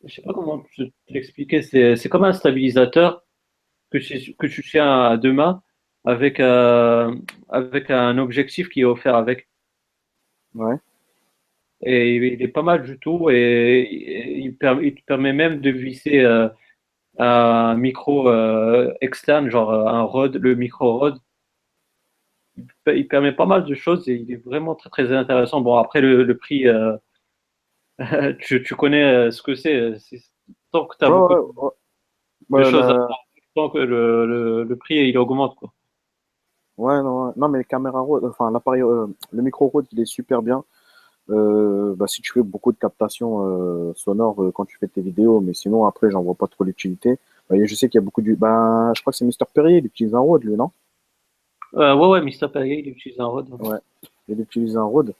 je sais pas comment l'expliquer, c'est comme un stabilisateur que tu, que tu tiens à deux mains avec, avec un objectif qui est offert avec. Ouais. Et il est pas mal du tout et, il, il te permet même de visser euh, un micro euh, externe, genre euh, un Rode, le micro Rode. Il, pe- il permet pas mal de choses et il est vraiment très très intéressant. Bon, après le, le prix, euh, tu, tu connais ce que c'est. Tant que tu as beaucoup de Ouais, choses à la- faire, tant que le, le, le prix il augmente. Quoi. Ouais, non, non, mais RAW, enfin, l'appareil, le micro RAW, il est super bien. Euh, bah, si tu fais beaucoup de captation euh, sonore euh, quand tu fais tes vidéos, mais sinon, après, j'en vois pas trop l'utilité. Bah, je sais qu'il y a beaucoup du. Ben, je crois que c'est Mister Perry, il utilise un Rode, lui, non? Euh, ouais, ouais, Mr. Perrier, il utilise un Rode. Il utilise un Rode.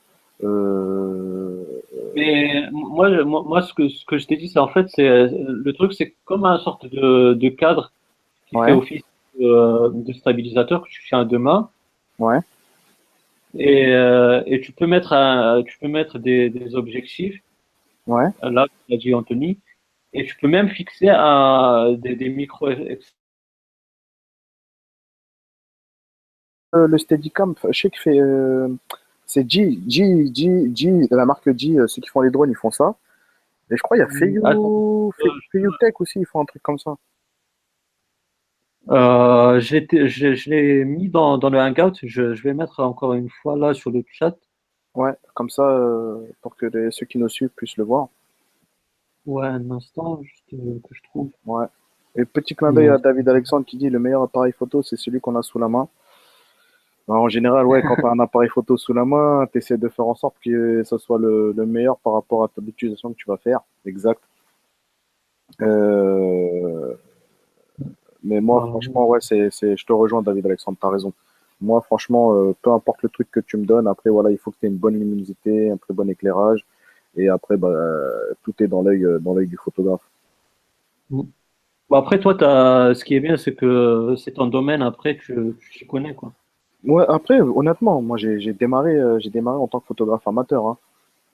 Mais moi, moi, moi, ce que, ce que je t'ai dit, c'est en fait, c'est le truc, c'est comme un sorte de, de cadre qui Ouais. fait office de, de stabilisateur que tu tiens à deux mains. Ouais. Et, euh, et tu peux mettre, un, tu peux mettre des, des objectifs, ouais. là, comme l'a dit Anthony, et tu peux même fixer un, des, des micros. ex- Euh, le Steadicam, je sais qu'il fait. euh, c'est G, G, G, G, de la marque G, euh, ceux qui font les drones, ils font ça. Et je crois qu'il y a Feiyu, Attends. Fei- Feiyu Tech aussi, ils font un truc comme ça. Euh, je, je l'ai mis dans, dans le Hangout, je, je vais mettre encore une fois là sur le chat. Ouais, comme ça, euh, pour que les- ceux qui nous suivent puissent le voir. Ouais, un instant, juste euh, que je trouve. Ouais. Et petit clin d'œil à. David Alexandre qui dit le meilleur appareil photo, c'est celui qu'on a sous la main. Ben, en général, ouais, quand tu as un appareil photo sous la main, tu essaies de faire en sorte que ce soit le, le meilleur par rapport à l'utilisation que tu vas faire. Exact. Euh, Mais moi, Ah, franchement, ouais, c'est, c'est, je te rejoins, David Alexandre, tu as raison. Moi, franchement, euh, peu importe le truc que tu me donnes, après, voilà, il faut que tu aies une bonne luminosité, un très bon éclairage. Et après, bah, euh, tout est dans l'œil, euh, dans l'œil du photographe. Bon, après, toi, t'as... ce qui est bien, c'est que c'est ton domaine, après, tu, tu connais, quoi. Ouais, après, honnêtement, moi j'ai démarré, euh, j'ai démarré en tant que photographe amateur. Hein.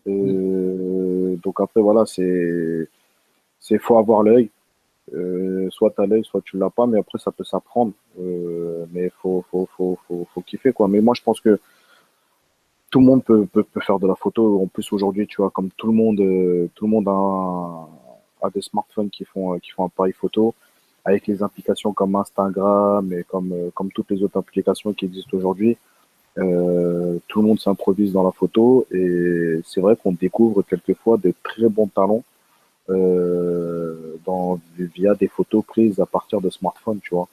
Euh, donc après, voilà, c'est, c'est faut avoir l'œil. Euh, soit t'as l'œil, soit tu l'as pas, mais après ça peut s'apprendre. Euh, mais faut, faut, faut, faut, kiffer quoi. Mais moi je pense que tout le monde peut, peut, peut faire de la photo. En plus aujourd'hui, tu vois, comme tout le monde, euh, tout le monde a, a des smartphones qui font, qui font un appareil photo avec les applications comme Instagram et comme, comme toutes les autres applications qui existent aujourd'hui. Tout le monde s'improvise dans la photo et c'est vrai qu'on découvre quelquefois de très bons talents dans, via des photos prises à partir de smartphones, tu vois.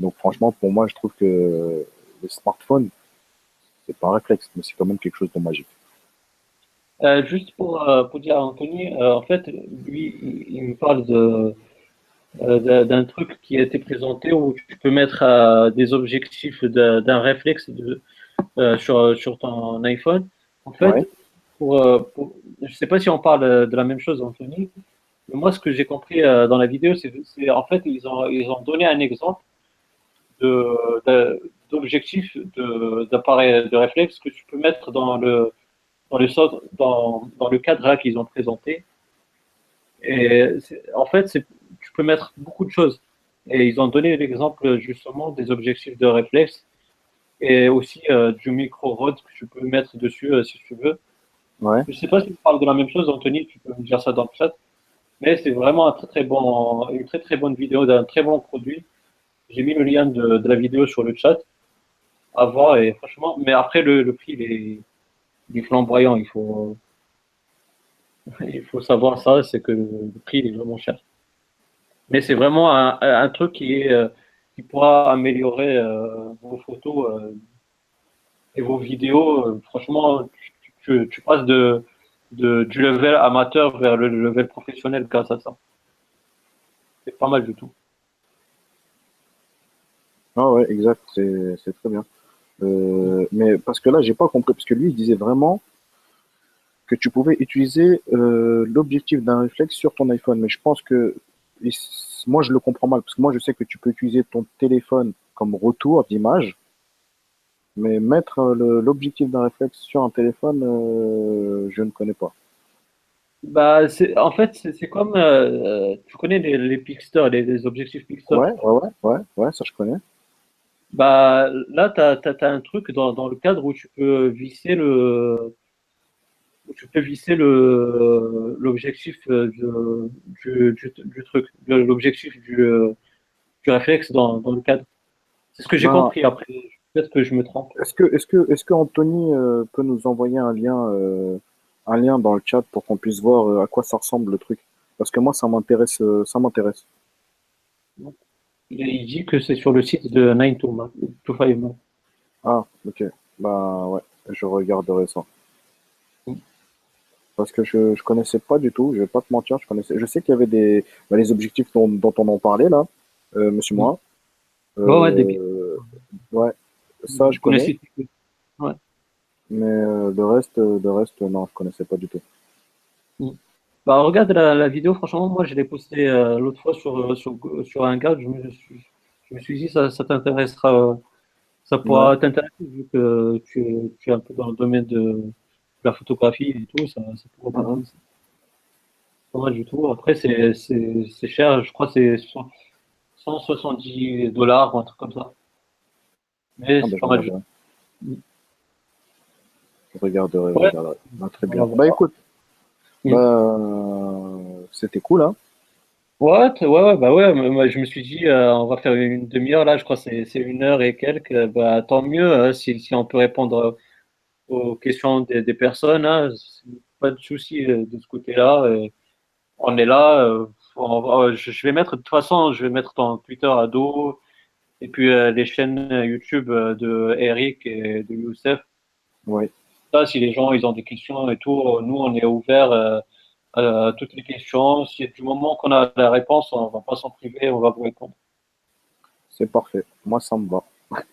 Donc franchement, pour moi, je trouve que le smartphone, c'est pas un réflexe, mais c'est quand même quelque chose de magique. Euh, juste pour, euh, pour dire à Anthony, euh, en fait, lui, il, il me parle de, euh, d'un- truc qui a été présenté où tu peux mettre euh, des objectifs d'un réflexe de, euh, sur, sur ton iPhone. En fait, Ouais. Euh, je sais pas si on parle euh, de la même chose, Anthony, mais moi, ce que j'ai compris euh, dans la vidéo, c'est en fait, ils ont, ils ont donné un exemple de, de- d'appareil de réflexe que tu peux mettre dans le, dans le, dans, le cadre qu'ils ont présenté. Et en fait, tu peux mettre beaucoup de choses. Et ils ont donné l'exemple justement des objectifs de réflexe et aussi du micro-rod que tu peux mettre dessus si tu veux. Je sais pas si tu parles de la même chose, Anthony, tu peux me dire ça dans le chat. Mais c'est vraiment un très, très bon, une très très bonne vidéo d'un très bon produit. J'ai mis le lien de, la vidéo sur le chat à voir et franchement, mais après le, prix il est, il flamboyant. Il faut, il faut savoir ça, c'est que le prix il est vraiment cher. Mais c'est vraiment un, truc qui, est, euh, pourra améliorer euh, vos photos euh, et vos vidéos. franchement, tu, tu, passes de, de, du level amateur vers le level professionnel grâce à ça. C'est pas mal du tout. Ah ouais, exact, c'est très bien. mais parce que là, j'ai pas compris, parce que lui, il disait vraiment que tu pouvais utiliser l'objectif d'un réflexe sur ton iPhone. Mais je pense que moi, je le comprends mal, parce que moi, je sais que tu peux utiliser ton téléphone comme retour d'image, mais mettre l'objectif d'un réflexe sur un téléphone, euh, je ne connais pas. Bah, en fait, c'est comme, euh, tu connais les, les Pixter, les, objectifs Pixter. Ouais, ouais, ouais, ouais, ça je connais. Bah, là, tu as, un truc dans, dans, le cadre où tu peux visser le, tu peux visser l'objectif euh, du, du, du, truc, l'objectif du, euh, du réflexe dans, dans le cadre. C'est ce que j'ai compris. Après, peut-être que je me trompe. Est-ce que est-ce que est-ce que Anthony euh, peut nous envoyer un lien un lien dans le chat pour qu'on puisse voir à quoi ça ressemble le truc? Parce que moi, ça m'intéresse ça m'intéresse. Il dit que c'est sur le site de 9 to 5 Ah, ok. Bah ouais, je regarderai ça parce que je ne connaissais pas du tout, je vais pas te mentir, je connaissais. Je sais qu'il y avait des bah, les objectifs dont, dont, on en parlait là, euh, Monsieur Moi. Euh, ouais, des... ouais, ça je connais. Ouais. Mais euh, le reste, le reste, non, je connaissais pas du tout. Mm. Bah, regarde la, la, vidéo, franchement, moi je l'ai postée euh, l'autre fois sur, euh, sur, sur un gars, je me suis, je me suis dit ça, ça t'intéressera, ça pourra t'intéresser vu que tu, tu es un peu dans le domaine de la photographie et tout, ça, ça pourrait pas mal. Pas mal du tout. Après, c'est cher, je crois que c'est 170 dollars ou un truc comme ça. Mais ah, c'est bah, pas mal. Je regarderai, ouais. regarderai. Ah, très bien. Bah écoute, bah, c'était cool, hein. Ouais, ouais, ouais, bah ouais, moi je me suis dit, euh, on va faire une demi-heure, là, je crois que c'est une heure et quelques, bah tant mieux, hein, si, si on peut répondre aux questions des, des personnes. Hein. Pas de souci euh, de ce côté-là. On est là. Euh, je vais mettre, de toute façon, je vais mettre ton Twitter à dos et puis euh, les chaînes YouTube de Eric et de Youssef. Oui. Ça, si les gens ils ont des questions et tout, nous on est ouvert à toutes les questions. Si du moment qu'on a la réponse, on va pas s'en priver, on va vous répondre. C'est parfait. Moi, ça me va.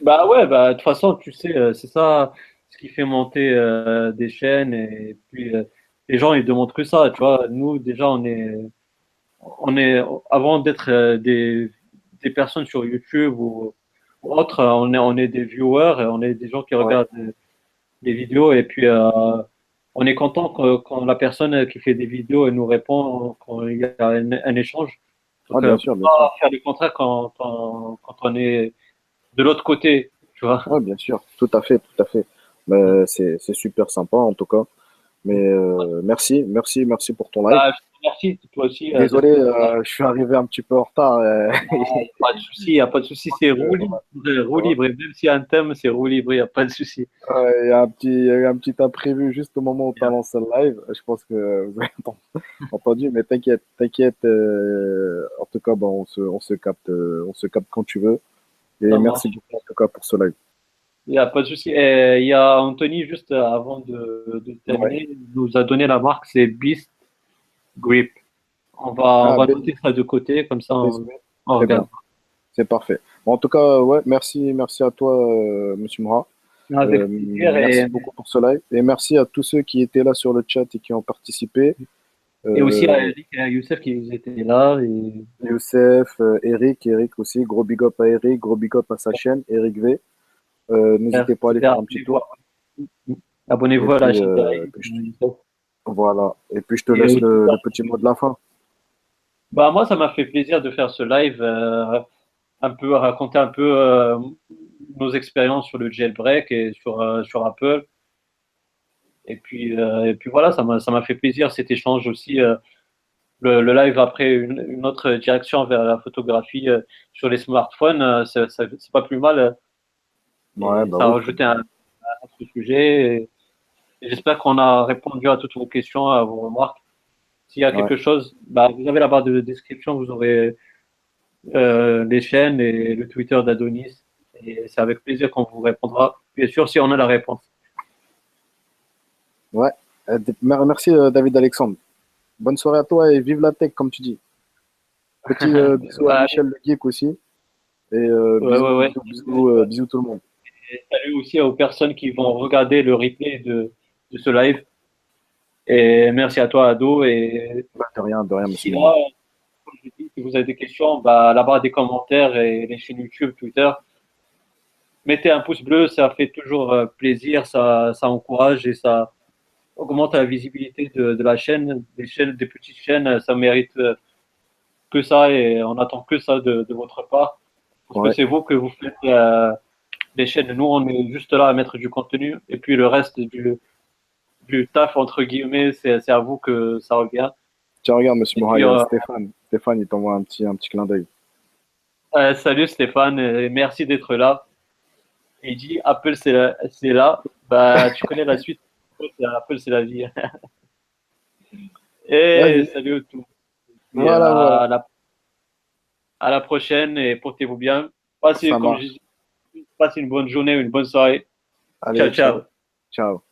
Bah ouais, bah de toute façon, tu sais, euh, c'est ça ce qui fait monter euh, des chaînes et puis euh, les gens ils demandent que ça, tu vois. Nous déjà on est on est avant d'être des, des personnes sur YouTube ou, autre, on est on est des viewers, et on est des gens qui regardent des, vidéos et puis on est content quand, la personne qui fait des vidéos nous répond quand il y a un, échange. Donc, bien sûr, bien pas faire le contraire quand, quand, quand on est de l'autre côté, tu vois. Oui, bien sûr, tout à fait, tout à fait. Mais c'est super sympa en tout cas. Mais euh, merci, merci, merci pour ton live. Bah, merci, toi aussi. Euh, Désolé, euh, je suis arrivé un petit peu en retard. pas de souci, il a pas de souci, c'est roue libre. Roue libre. même s'il y a un thème, c'est roue libre, il n'y a pas de souci. Il y, a un petit, y a un petit imprévu juste au moment où tu as lancé le live. Je pense que vous avez entendu, mais t'inquiète, t'inquiète. en tout cas, bon, on, se, on, se capte, on se capte quand tu veux. Et merci beaucoup en tout cas pour ce live. Il n'y a pas de souci. Il y a Anthony, juste avant de, terminer, nous a donné la marque, c'est Beast Grip. On va, on ah, va noter ça de côté, comme ça on, regarde. C'est parfait. Bon, en tout cas, ouais, merci, merci à toi, euh, Monsieur Moura. Euh, merci beaucoup pour ce live. Et merci à tous ceux qui étaient là sur le chat et qui ont participé. Et aussi à euh, Eric et à Youssef qui étaient là. Et... Youssef, euh, Eric, Eric aussi. Gros big up à Eric, gros big up à sa chaîne, Eric V. N'hésitez pas à aller faire un petit tour. Abonnez-vous à la chaîne. Voilà. Et puis je te laisse le, petit mot de la fin. Bah moi, ça m'a fait plaisir de faire ce live, un peu raconter un peu nos expériences sur le jailbreak et sur sur Apple. Et puis, euh, et puis voilà, ça m'a fait plaisir cet échange aussi. Euh, le, live après une, autre direction vers la photographie euh, sur les smartphones, c'est pas plus mal. Ouais, bah ça a rajouté un, autre sujet. J'espère qu'on a répondu à toutes vos questions, à vos remarques. S'il y a quelque chose, bah, vous avez la barre de description, vous aurez euh, les chaînes et le Twitter d'Adonis. Et c'est avec plaisir qu'on vous répondra, bien sûr, si on a la réponse. Ouais, euh, merci euh, David Alexandre. Bonne soirée à toi et vive la tech, comme tu dis. Petit bisou à Michel Le Geek aussi. Et bisous, bisous, tout le monde. Et salut aussi aux personnes qui vont regarder le replay de, de ce live. Et merci à toi, Ado. Et bah, de rien, de rien, monsieur. si vous avez des questions, bah, là-bas des commentaires et les chaînes YouTube, Twitter, mettez un pouce bleu, ça fait toujours euh, plaisir, ça, ça encourage et ça augmente la visibilité de, de, la chaîne. Des chaînes, des petites chaînes, ça mérite euh, que ça et on attend que ça de, de votre part. Parce que c'est vous que vous faites euh, les chaînes. Nous, on est juste là à mettre du contenu et puis le reste du, du taf, entre guillemets, c'est à vous que ça revient. Tiens, regarde, monsieur Moraille, euh, Stéphane. Stéphane, il t'envoie un petit, un petit clin d'œil. Euh, salut Stéphane, et merci d'être là. Il dit Apple, c'est là. Bah, tu connais la suite. Apple, c'est la vie. et salut à tous. Voilà, à, La, à, La, prochaine et portez-vous bien. Passez, passez une bonne journée, une bonne soirée. ciao. Ciao. ciao.